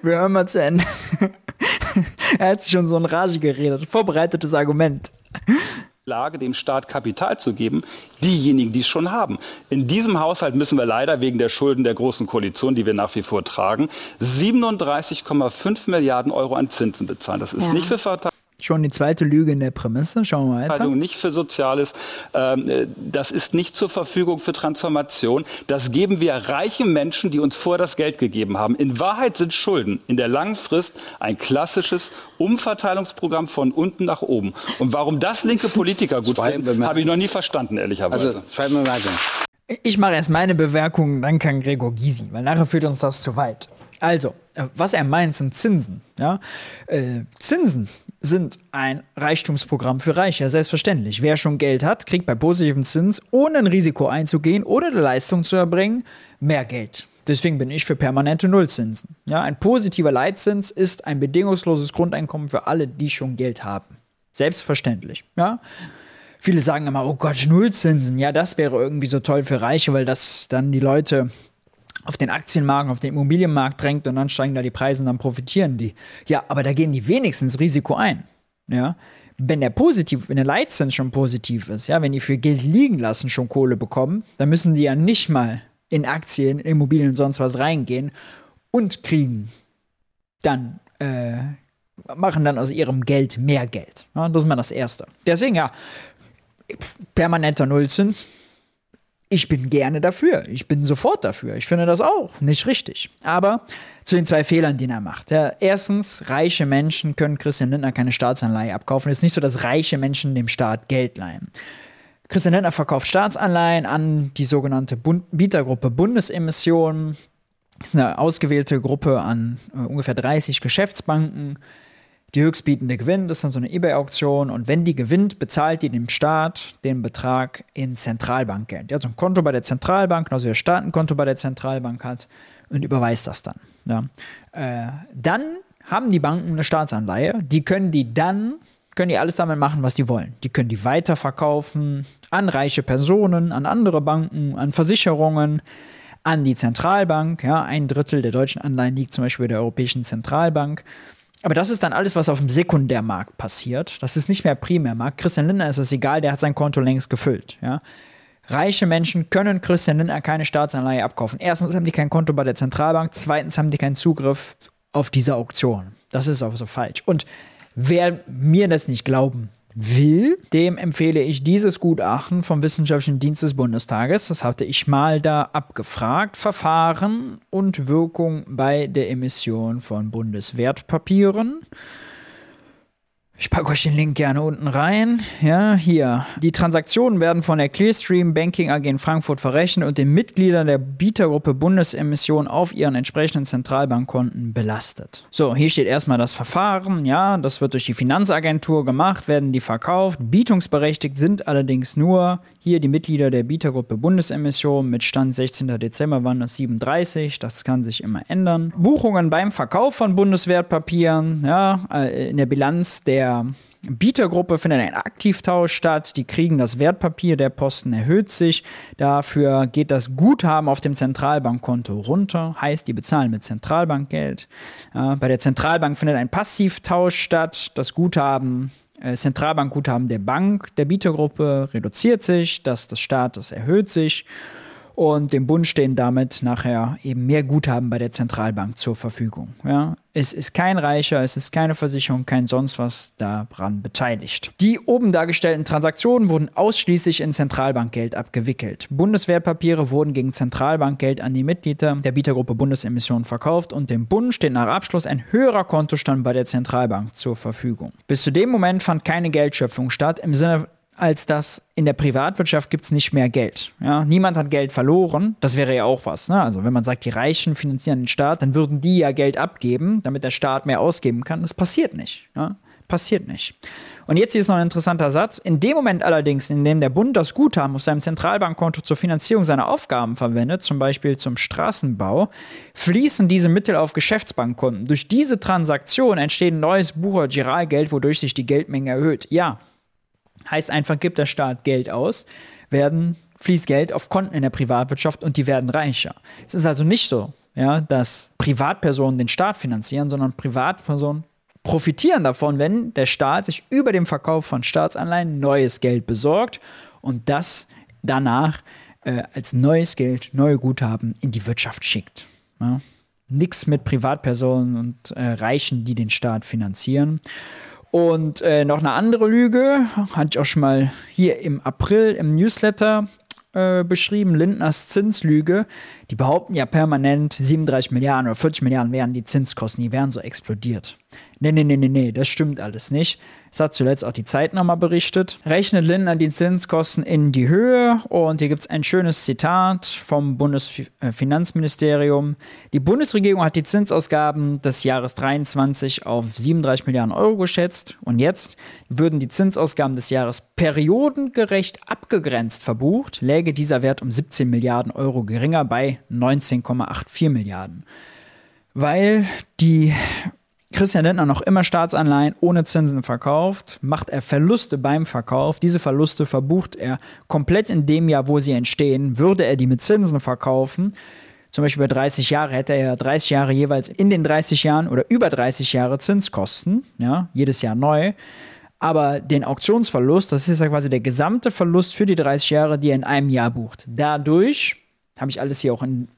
wir hören mal zu Ende. er hat sich schon so in Rage geredet. Vorbereitetes Argument. Lage, dem Staat Kapital zu geben, diejenigen, die es schon haben. In diesem Haushalt müssen wir leider wegen der Schulden der Großen Koalition, die wir nach wie vor tragen, 37,5 Milliarden Euro an Zinsen bezahlen. Das ist ja. nicht für Verteidigung. Schon die zweite Lüge in der Prämisse. Schauen wir weiter. Nicht für Soziales. Ähm, äh, das ist nicht zur Verfügung für Transformation. Das geben wir reichen Menschen, die uns vorher das Geld gegeben haben. In Wahrheit sind Schulden in der langen Frist ein klassisches Umverteilungsprogramm von unten nach oben. Und warum das linke Politiker gut finden, habe ich noch nie verstanden, ehrlicherweise. Also, zwei Bemerkungen. Ich mache erst meine Bemerkungen, dann kann Gregor Gysi, weil nachher führt uns das zu weit. Also, äh, was er meint, sind Zinsen. Ja? Äh, Zinsen sind ein Reichtumsprogramm für Reiche, selbstverständlich. Wer schon Geld hat, kriegt bei positivem Zins, ohne ein Risiko einzugehen oder eine Leistung zu erbringen, mehr Geld. Deswegen bin ich für permanente Nullzinsen. Ja, ein positiver Leitzins ist ein bedingungsloses Grundeinkommen für alle, die schon Geld haben. Selbstverständlich. Ja. Viele sagen immer, oh Gott, Nullzinsen. Ja, das wäre irgendwie so toll für Reiche, weil das dann die Leute auf den Aktienmarkt, auf den Immobilienmarkt drängt und dann steigen da die Preise und dann profitieren die. Ja, aber da gehen die wenigstens Risiko ein. Ja, wenn der positiv, wenn der Leitzins schon positiv ist, ja, wenn die für Geld liegen lassen schon Kohle bekommen, dann müssen die ja nicht mal in Aktien, in Immobilien und sonst was reingehen und kriegen dann äh, machen dann aus ihrem Geld mehr Geld. Ja, das ist mal das Erste. Deswegen ja, permanenter Nullzins ich bin gerne dafür. Ich bin sofort dafür. Ich finde das auch nicht richtig. Aber zu den zwei Fehlern, die er macht. Ja, erstens, reiche Menschen können Christian Lindner keine Staatsanleihe abkaufen. Es ist nicht so, dass reiche Menschen dem Staat Geld leihen. Christian Lindner verkauft Staatsanleihen an die sogenannte Bund Bietergruppe Bundesemissionen. Das ist eine ausgewählte Gruppe an äh, ungefähr 30 Geschäftsbanken die höchstbietende gewinnt, das ist dann so eine eBay-Auktion und wenn die gewinnt, bezahlt die dem Staat den Betrag in Zentralbankgeld. Die hat so ein Konto bei der Zentralbank, also der Staat ein Konto bei der Zentralbank hat und überweist das dann. Ja. Äh, dann haben die Banken eine Staatsanleihe, die können die dann, können die alles damit machen, was die wollen. Die können die weiterverkaufen an reiche Personen, an andere Banken, an Versicherungen, an die Zentralbank. Ja, ein Drittel der deutschen Anleihen liegt zum Beispiel bei der Europäischen Zentralbank. Aber das ist dann alles, was auf dem Sekundärmarkt passiert. Das ist nicht mehr Primärmarkt. Christian Lindner ist es egal, der hat sein Konto längst gefüllt. Ja? Reiche Menschen können Christian Lindner keine Staatsanleihe abkaufen. Erstens haben die kein Konto bei der Zentralbank, zweitens haben die keinen Zugriff auf diese Auktion. Das ist auch so falsch. Und wer mir das nicht glauben will, dem empfehle ich dieses Gutachten vom Wissenschaftlichen Dienst des Bundestages. Das hatte ich mal da abgefragt. Verfahren und Wirkung bei der Emission von Bundeswertpapieren. Ich packe euch den Link gerne unten rein. Ja, hier. Die Transaktionen werden von der Clearstream Banking AG in Frankfurt verrechnet und den Mitgliedern der Bietergruppe Bundesemission auf ihren entsprechenden Zentralbankkonten belastet. So, hier steht erstmal das Verfahren. Ja, das wird durch die Finanzagentur gemacht, werden die verkauft. Bietungsberechtigt sind allerdings nur hier die Mitglieder der Bietergruppe Bundesemission mit Stand 16. Dezember waren das 37. Das kann sich immer ändern. Buchungen beim Verkauf von Bundeswertpapieren, ja, äh, in der Bilanz der Bietergruppe findet ein Aktivtausch statt. Die kriegen das Wertpapier, der Posten erhöht sich. Dafür geht das Guthaben auf dem Zentralbankkonto runter. Heißt, die bezahlen mit Zentralbankgeld. Äh, bei der Zentralbank findet ein Passivtausch statt. Das Guthaben Zentralbankguthaben der Bank, der Bietergruppe reduziert sich, das des Staates erhöht sich. Und dem Bund stehen damit nachher eben mehr Guthaben bei der Zentralbank zur Verfügung. Ja, es ist kein Reicher, es ist keine Versicherung, kein sonst was daran beteiligt. Die oben dargestellten Transaktionen wurden ausschließlich in Zentralbankgeld abgewickelt. Bundeswertpapiere wurden gegen Zentralbankgeld an die Mitglieder der Bietergruppe Bundesemissionen verkauft und dem Bund steht nach Abschluss ein höherer Kontostand bei der Zentralbank zur Verfügung. Bis zu dem Moment fand keine Geldschöpfung statt im Sinne als dass in der Privatwirtschaft gibt es nicht mehr Geld. Ja? Niemand hat Geld verloren. Das wäre ja auch was. Ne? Also wenn man sagt, die Reichen finanzieren den Staat, dann würden die ja Geld abgeben, damit der Staat mehr ausgeben kann. Das passiert nicht. Ja? Passiert nicht. Und jetzt hier ist noch ein interessanter Satz. In dem Moment allerdings, in dem der Bund das Guthaben auf seinem Zentralbankkonto zur Finanzierung seiner Aufgaben verwendet, zum Beispiel zum Straßenbau, fließen diese Mittel auf Geschäftsbankkonten. Durch diese Transaktion entsteht ein neues Bucher Giralgeld, wodurch sich die Geldmenge erhöht. Ja, Heißt einfach, gibt der Staat Geld aus, werden fließt Geld auf Konten in der Privatwirtschaft und die werden reicher. Es ist also nicht so, ja, dass Privatpersonen den Staat finanzieren, sondern Privatpersonen profitieren davon, wenn der Staat sich über den Verkauf von Staatsanleihen neues Geld besorgt und das danach äh, als neues Geld, neue Guthaben in die Wirtschaft schickt. Ja. Nichts mit Privatpersonen und äh, Reichen, die den Staat finanzieren. Und äh, noch eine andere Lüge, hatte ich auch schon mal hier im April im Newsletter äh, beschrieben, Lindners Zinslüge. Die behaupten ja permanent, 37 Milliarden oder 40 Milliarden wären die Zinskosten, die wären so explodiert. Nee, nee, nee, nee, nee, das stimmt alles nicht. Das hat zuletzt auch die Zeit nochmal berichtet. Rechnet Lindner die Zinskosten in die Höhe und hier gibt es ein schönes Zitat vom Bundesfinanzministerium. Die Bundesregierung hat die Zinsausgaben des Jahres 23 auf 37 Milliarden Euro geschätzt und jetzt würden die Zinsausgaben des Jahres periodengerecht abgegrenzt verbucht, läge dieser Wert um 17 Milliarden Euro geringer bei 19,84 Milliarden. Weil die Christian Lindner noch immer Staatsanleihen ohne Zinsen verkauft, macht er Verluste beim Verkauf. Diese Verluste verbucht er komplett in dem Jahr, wo sie entstehen. Würde er die mit Zinsen verkaufen, zum Beispiel über 30 Jahre, hätte er ja 30 Jahre jeweils in den 30 Jahren oder über 30 Jahre Zinskosten, ja, jedes Jahr neu. Aber den Auktionsverlust, das ist ja quasi der gesamte Verlust für die 30 Jahre, die er in einem Jahr bucht. Dadurch, habe ich alles hier auch in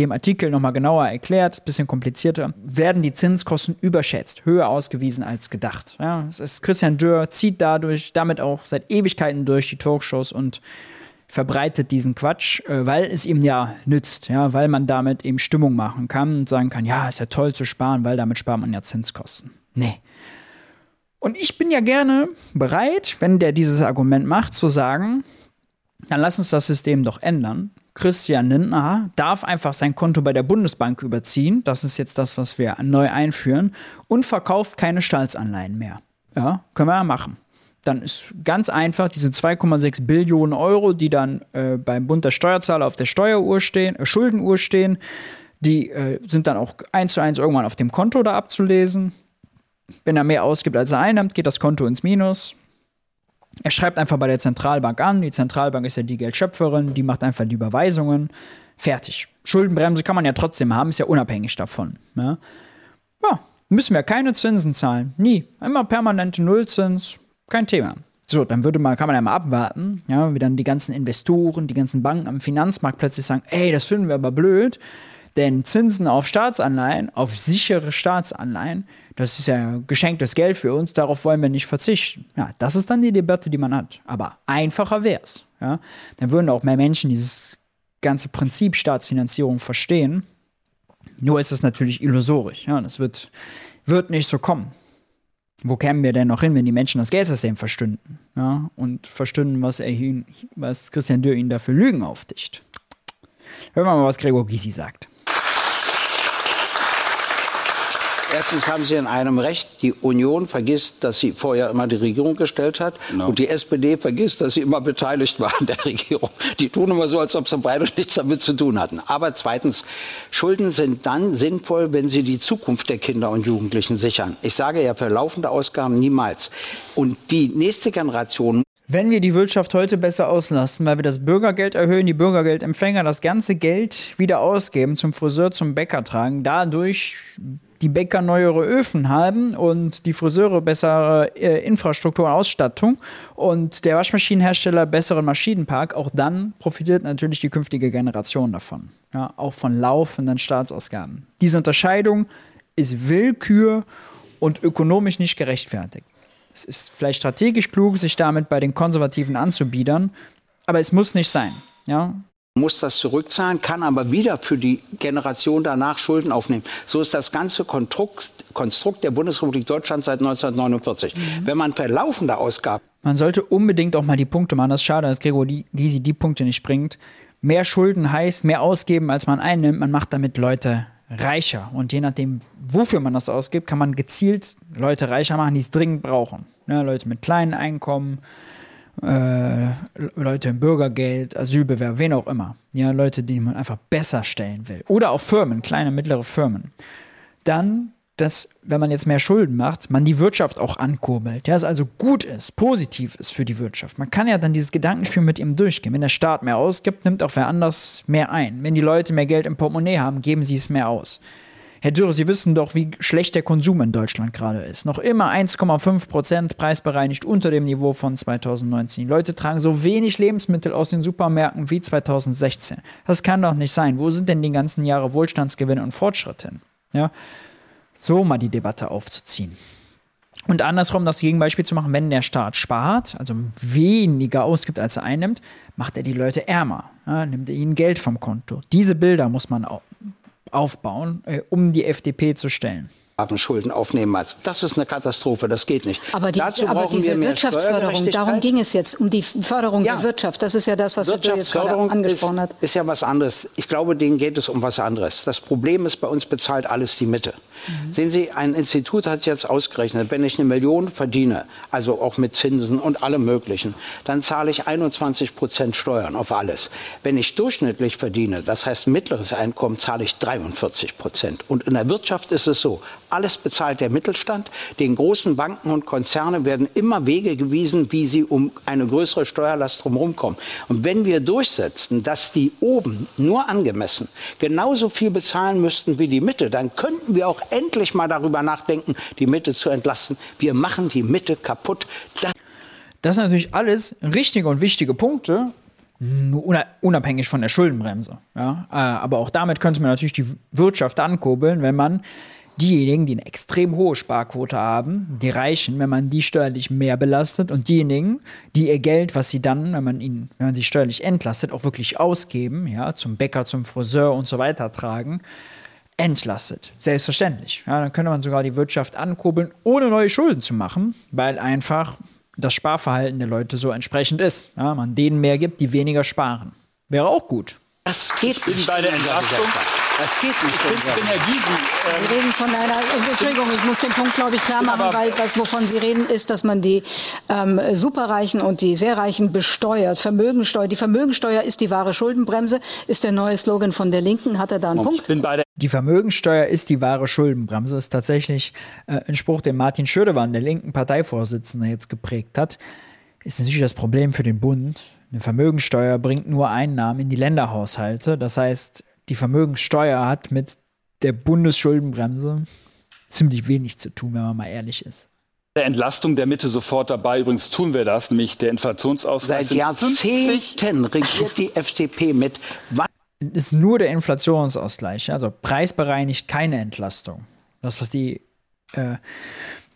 dem Artikel nochmal genauer erklärt, bisschen komplizierter, werden die Zinskosten überschätzt, höher ausgewiesen als gedacht. Ja, es ist Christian Dürr zieht dadurch, damit auch seit Ewigkeiten durch die Talkshows und verbreitet diesen Quatsch, äh, weil es ihm ja nützt, ja, weil man damit eben Stimmung machen kann und sagen kann, ja, ist ja toll zu sparen, weil damit spart man ja Zinskosten. Nee. Und ich bin ja gerne bereit, wenn der dieses Argument macht, zu sagen, dann lass uns das System doch ändern Christian Lindner darf einfach sein Konto bei der Bundesbank überziehen. Das ist jetzt das, was wir neu einführen. Und verkauft keine Staatsanleihen mehr. Ja, können wir ja machen. Dann ist ganz einfach diese 2,6 Billionen Euro, die dann äh, beim Bund der Steuerzahler auf der Steueruhr stehen, äh, Schuldenuhr stehen, die äh, sind dann auch eins zu eins irgendwann auf dem Konto da abzulesen. Wenn er mehr ausgibt, als er einnimmt, geht das Konto ins Minus. Er schreibt einfach bei der Zentralbank an. Die Zentralbank ist ja die Geldschöpferin, die macht einfach die Überweisungen. Fertig. Schuldenbremse kann man ja trotzdem haben, ist ja unabhängig davon. Ja, ja müssen wir keine Zinsen zahlen. Nie. Immer permanente Nullzins. Kein Thema. So, dann würde man, kann man ja mal abwarten, ja, wie dann die ganzen Investoren, die ganzen Banken am Finanzmarkt plötzlich sagen, ey, das finden wir aber blöd, denn Zinsen auf Staatsanleihen, auf sichere Staatsanleihen, das ist ja geschenktes Geld für uns, darauf wollen wir nicht verzichten. Ja, das ist dann die Debatte, die man hat. Aber einfacher wäre es. Ja? Dann würden auch mehr Menschen dieses ganze Prinzip Staatsfinanzierung verstehen. Nur ist es natürlich illusorisch. Ja? Das wird, wird nicht so kommen. Wo kämen wir denn noch hin, wenn die Menschen das Geldsystem verstünden? Ja? Und verstünden, was, er, was Christian Dürr ihnen dafür Lügen aufdicht. Hören wir mal, was Gregor Gysi sagt. Erstens haben Sie in einem Recht, die Union vergisst, dass sie vorher immer die Regierung gestellt hat. No. Und die SPD vergisst, dass sie immer beteiligt war an der Regierung. Die tun immer so, als ob sie beide nichts damit zu tun hatten. Aber zweitens, Schulden sind dann sinnvoll, wenn sie die Zukunft der Kinder und Jugendlichen sichern. Ich sage ja, für laufende Ausgaben niemals. Und die nächste Generation wenn wir die Wirtschaft heute besser auslasten, weil wir das Bürgergeld erhöhen, die Bürgergeldempfänger das ganze Geld wieder ausgeben, zum Friseur, zum Bäcker tragen, dadurch die Bäcker neuere Öfen haben und die Friseure bessere äh, Infrastruktur und Ausstattung und der Waschmaschinenhersteller besseren Maschinenpark, auch dann profitiert natürlich die künftige Generation davon. Ja, auch von laufenden Staatsausgaben. Diese Unterscheidung ist Willkür und ökonomisch nicht gerechtfertigt. Es ist vielleicht strategisch klug, sich damit bei den Konservativen anzubiedern, aber es muss nicht sein. Ja? Muss das zurückzahlen, kann aber wieder für die Generation danach Schulden aufnehmen. So ist das ganze Konstrukt, Konstrukt der Bundesrepublik Deutschland seit 1949. Mhm. Wenn man verlaufende Ausgaben. Man sollte unbedingt auch mal die Punkte machen. Das ist schade, dass Gregor Gysi die Punkte nicht bringt. Mehr Schulden heißt mehr ausgeben, als man einnimmt. Man macht damit Leute reicher. Und je nachdem, wofür man das ausgibt, kann man gezielt Leute reicher machen, die es dringend brauchen. Ja, Leute mit kleinen Einkommen, äh, Leute im Bürgergeld, Asylbewerber, wen auch immer. Ja, Leute, die man einfach besser stellen will. Oder auch Firmen, kleine, mittlere Firmen. Dann, dass, wenn man jetzt mehr Schulden macht, man die Wirtschaft auch ankurbelt. Ja, es also gut ist, positiv ist für die Wirtschaft. Man kann ja dann dieses Gedankenspiel mit ihm durchgehen. Wenn der Staat mehr ausgibt, nimmt auch wer anders mehr ein. Wenn die Leute mehr Geld im Portemonnaie haben, geben sie es mehr aus. Herr Dürr, Sie wissen doch, wie schlecht der Konsum in Deutschland gerade ist. Noch immer 1,5 Prozent preisbereinigt unter dem Niveau von 2019. Die Leute tragen so wenig Lebensmittel aus den Supermärkten wie 2016. Das kann doch nicht sein. Wo sind denn die ganzen Jahre Wohlstandsgewinne und Fortschritt hin? Ja, so mal die Debatte aufzuziehen. Und andersrum das Gegenbeispiel zu machen, wenn der Staat spart, also weniger ausgibt, als er einnimmt, macht er die Leute ärmer, ja, nimmt er ihnen Geld vom Konto. Diese Bilder muss man auch aufbauen, äh, um die FDP zu stellen. Schulden aufnehmen als. Das ist eine Katastrophe, das geht nicht. Aber, die, aber diese Wirtschaftsförderung, darum ging es jetzt, um die Förderung ja. der Wirtschaft. Das ist ja das, was Herr jetzt gerade angesprochen ist, hat. Ist ja was anderes. Ich glaube, denen geht es um was anderes. Das Problem ist, bei uns bezahlt alles die Mitte. Mhm. Sehen Sie, ein Institut hat jetzt ausgerechnet, wenn ich eine Million verdiene, also auch mit Zinsen und allem Möglichen, dann zahle ich 21 Prozent Steuern auf alles. Wenn ich durchschnittlich verdiene, das heißt mittleres Einkommen, zahle ich 43 Prozent. Und in der Wirtschaft ist es so, alles bezahlt der Mittelstand. Den großen Banken und Konzernen werden immer Wege gewiesen, wie sie um eine größere Steuerlast drumherum kommen. Und wenn wir durchsetzen, dass die oben nur angemessen genauso viel bezahlen müssten wie die Mitte, dann könnten wir auch endlich mal darüber nachdenken, die Mitte zu entlasten. Wir machen die Mitte kaputt. Das, das sind natürlich alles richtige und wichtige Punkte, unabhängig von der Schuldenbremse. Ja? Äh, aber auch damit könnte man natürlich die Wirtschaft ankurbeln, wenn man diejenigen, die eine extrem hohe Sparquote haben, die Reichen, wenn man die steuerlich mehr belastet und diejenigen, die ihr Geld, was sie dann, wenn man ihnen, wenn man sie steuerlich entlastet, auch wirklich ausgeben, ja, zum Bäcker, zum Friseur und so weiter tragen, entlastet. Selbstverständlich. Ja, dann könnte man sogar die Wirtschaft ankurbeln, ohne neue Schulden zu machen, weil einfach das Sparverhalten der Leute so entsprechend ist. Ja, man denen mehr gibt, die weniger sparen. Wäre auch gut. Das geht nicht bei der Entlastung. Das geht nicht. Ich bin, bin Herr Giesen. Ähm, Wir reden von einer, Entschuldigung, ich muss den Punkt, glaube ich, klar machen, weil das, wovon Sie reden, ist, dass man die ähm, Superreichen und die sehr Reichen besteuert. Vermögensteuer. Die Vermögensteuer ist die wahre Schuldenbremse, ist der neue Slogan von der Linken. Hat er da einen Punkt? Bin bei die Vermögensteuer ist die wahre Schuldenbremse. Das ist tatsächlich äh, ein Spruch, den Martin Schödewan, der linken Parteivorsitzende, jetzt geprägt hat. Ist natürlich das Problem für den Bund. Eine Vermögensteuer bringt nur Einnahmen in die Länderhaushalte. Das heißt, die Vermögenssteuer hat mit der Bundesschuldenbremse ziemlich wenig zu tun, wenn man mal ehrlich ist. Der Entlastung der Mitte sofort dabei. Übrigens tun wir das, nämlich der Inflationsausgleich. Seit Jahrzehnten regiert die FDP mit. Ist nur der Inflationsausgleich, also preisbereinigt keine Entlastung. Das, was die äh,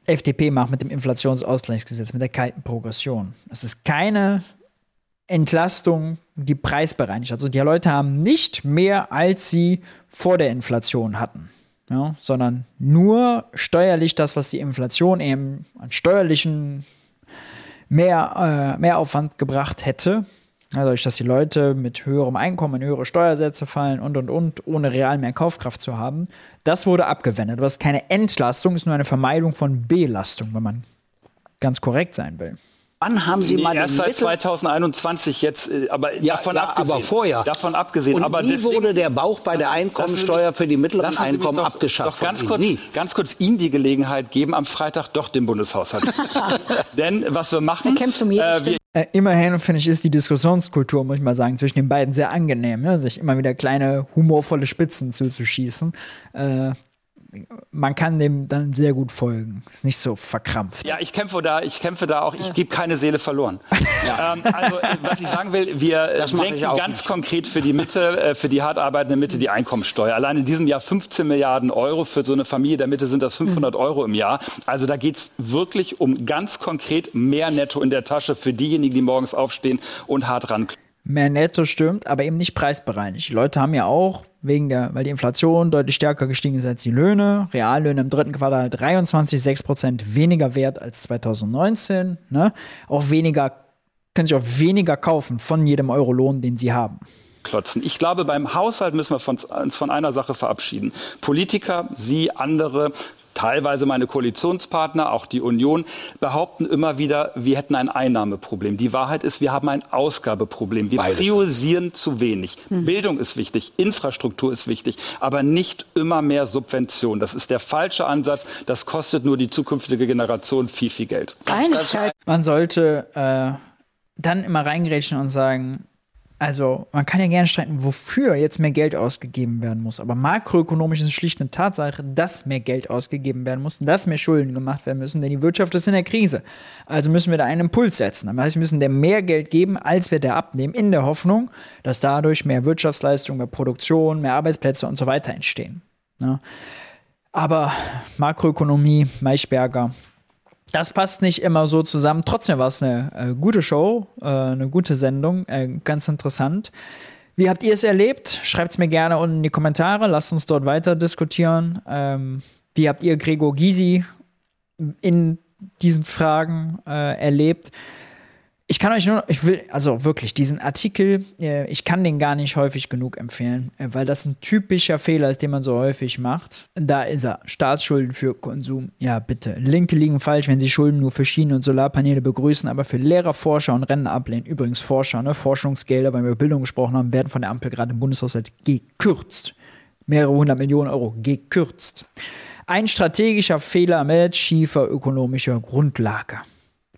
FDP macht mit dem Inflationsausgleichsgesetz, mit der kalten Progression. Das ist keine Entlastung, die preisbereinigt. Also die Leute haben nicht mehr, als sie vor der Inflation hatten. Ja, sondern nur steuerlich das, was die Inflation eben an steuerlichen mehr, äh, Mehraufwand gebracht hätte. Dadurch, dass die Leute mit höherem Einkommen in höhere Steuersätze fallen und und und, ohne real mehr Kaufkraft zu haben. Das wurde abgewendet. Was keine Entlastung ist, nur eine Vermeidung von Belastung, wenn man ganz korrekt sein will. Wann haben Sie mal erst seit 2021 jetzt, äh, aber ja, davon ja, abgesehen. Aber vorher. Davon abgesehen. Und aber nie deswegen, wurde der Bauch bei der Einkommensteuer für die mittleren Einkommen doch, abgeschafft. Doch ganz kurz, nie. ganz kurz Ihnen die Gelegenheit geben, am Freitag doch den Bundeshaushalt. Denn was wir machen, um äh, wir äh, immerhin finde ich, ist die Diskussionskultur, muss ich mal sagen, zwischen den beiden sehr angenehm, ja? sich immer wieder kleine humorvolle Spitzen zuzuschießen. Äh, man kann dem dann sehr gut folgen. Ist nicht so verkrampft. Ja, ich kämpfe da, ich kämpfe da auch, ich gebe keine Seele verloren. Ja. Ähm, also, was ich sagen will, wir das senken ganz nicht. konkret für die Mitte, äh, für die hart arbeitende Mitte die Einkommensteuer. Allein in diesem Jahr 15 Milliarden Euro. Für so eine Familie der Mitte sind das 500 Euro im Jahr. Also da geht es wirklich um ganz konkret mehr Netto in der Tasche für diejenigen, die morgens aufstehen und hart ran. Mehr Netto stimmt, aber eben nicht preisbereinigt. Die Leute haben ja auch wegen der, weil die Inflation deutlich stärker gestiegen ist als die Löhne. Reallöhne im dritten Quartal 23,6 Prozent weniger wert als 2019. Ne? Auch weniger, können sich auch weniger kaufen von jedem Euro-Lohn, den sie haben klotzen. Ich glaube, beim Haushalt müssen wir uns von einer Sache verabschieden. Politiker, Sie, andere, teilweise meine Koalitionspartner, auch die Union, behaupten immer wieder, wir hätten ein Einnahmeproblem. Die Wahrheit ist, wir haben ein Ausgabeproblem. Wir Beide. priorisieren zu wenig. Hm. Bildung ist wichtig, Infrastruktur ist wichtig, aber nicht immer mehr Subvention. Das ist der falsche Ansatz. Das kostet nur die zukünftige Generation viel, viel Geld. Einigkeit. Man sollte äh, dann immer reingrätschen und sagen, also, man kann ja gerne streiten, wofür jetzt mehr Geld ausgegeben werden muss. Aber makroökonomisch ist es schlicht eine Tatsache, dass mehr Geld ausgegeben werden muss, dass mehr Schulden gemacht werden müssen, denn die Wirtschaft ist in der Krise. Also müssen wir da einen Impuls setzen. Das heißt, wir müssen der mehr Geld geben, als wir der abnehmen, in der Hoffnung, dass dadurch mehr Wirtschaftsleistung, mehr Produktion, mehr Arbeitsplätze und so weiter entstehen. Ja. Aber Makroökonomie, Maischberger, das passt nicht immer so zusammen. Trotzdem war es eine äh, gute Show, äh, eine gute Sendung, äh, ganz interessant. Wie habt ihr es erlebt? Schreibt es mir gerne unten in die Kommentare. Lasst uns dort weiter diskutieren. Ähm, wie habt ihr Gregor Gysi in diesen Fragen äh, erlebt? Ich kann euch nur, ich will, also wirklich, diesen Artikel, äh, ich kann den gar nicht häufig genug empfehlen, äh, weil das ein typischer Fehler ist, den man so häufig macht. Da ist er. Staatsschulden für Konsum. Ja, bitte. Linke liegen falsch, wenn sie Schulden nur für Schienen und Solarpaneele begrüßen, aber für Lehrer, Forscher und Rennen ablehnen. Übrigens Forscher, ne? Forschungsgelder, weil wir über Bildung gesprochen haben, werden von der Ampel gerade im Bundeshaushalt gekürzt. Mehrere hundert Millionen Euro gekürzt. Ein strategischer Fehler mit schiefer ökonomischer Grundlage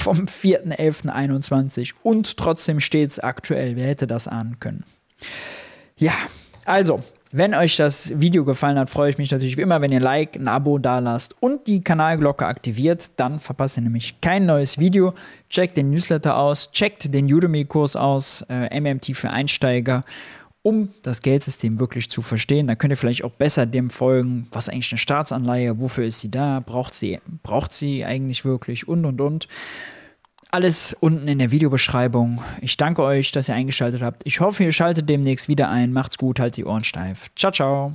vom 4.11.21 und trotzdem steht es aktuell. Wer hätte das ahnen können? Ja, also, wenn euch das Video gefallen hat, freue ich mich natürlich wie immer, wenn ihr ein Like, ein Abo da lasst und die Kanalglocke aktiviert. Dann verpasst ihr nämlich kein neues Video. Checkt den Newsletter aus, checkt den Udemy-Kurs aus, äh, MMT für Einsteiger um das Geldsystem wirklich zu verstehen. Dann könnt ihr vielleicht auch besser dem folgen, was eigentlich eine Staatsanleihe, wofür ist sie da, braucht sie, braucht sie eigentlich wirklich und und und. Alles unten in der Videobeschreibung. Ich danke euch, dass ihr eingeschaltet habt. Ich hoffe, ihr schaltet demnächst wieder ein. Macht's gut, halt die Ohren steif. Ciao, ciao.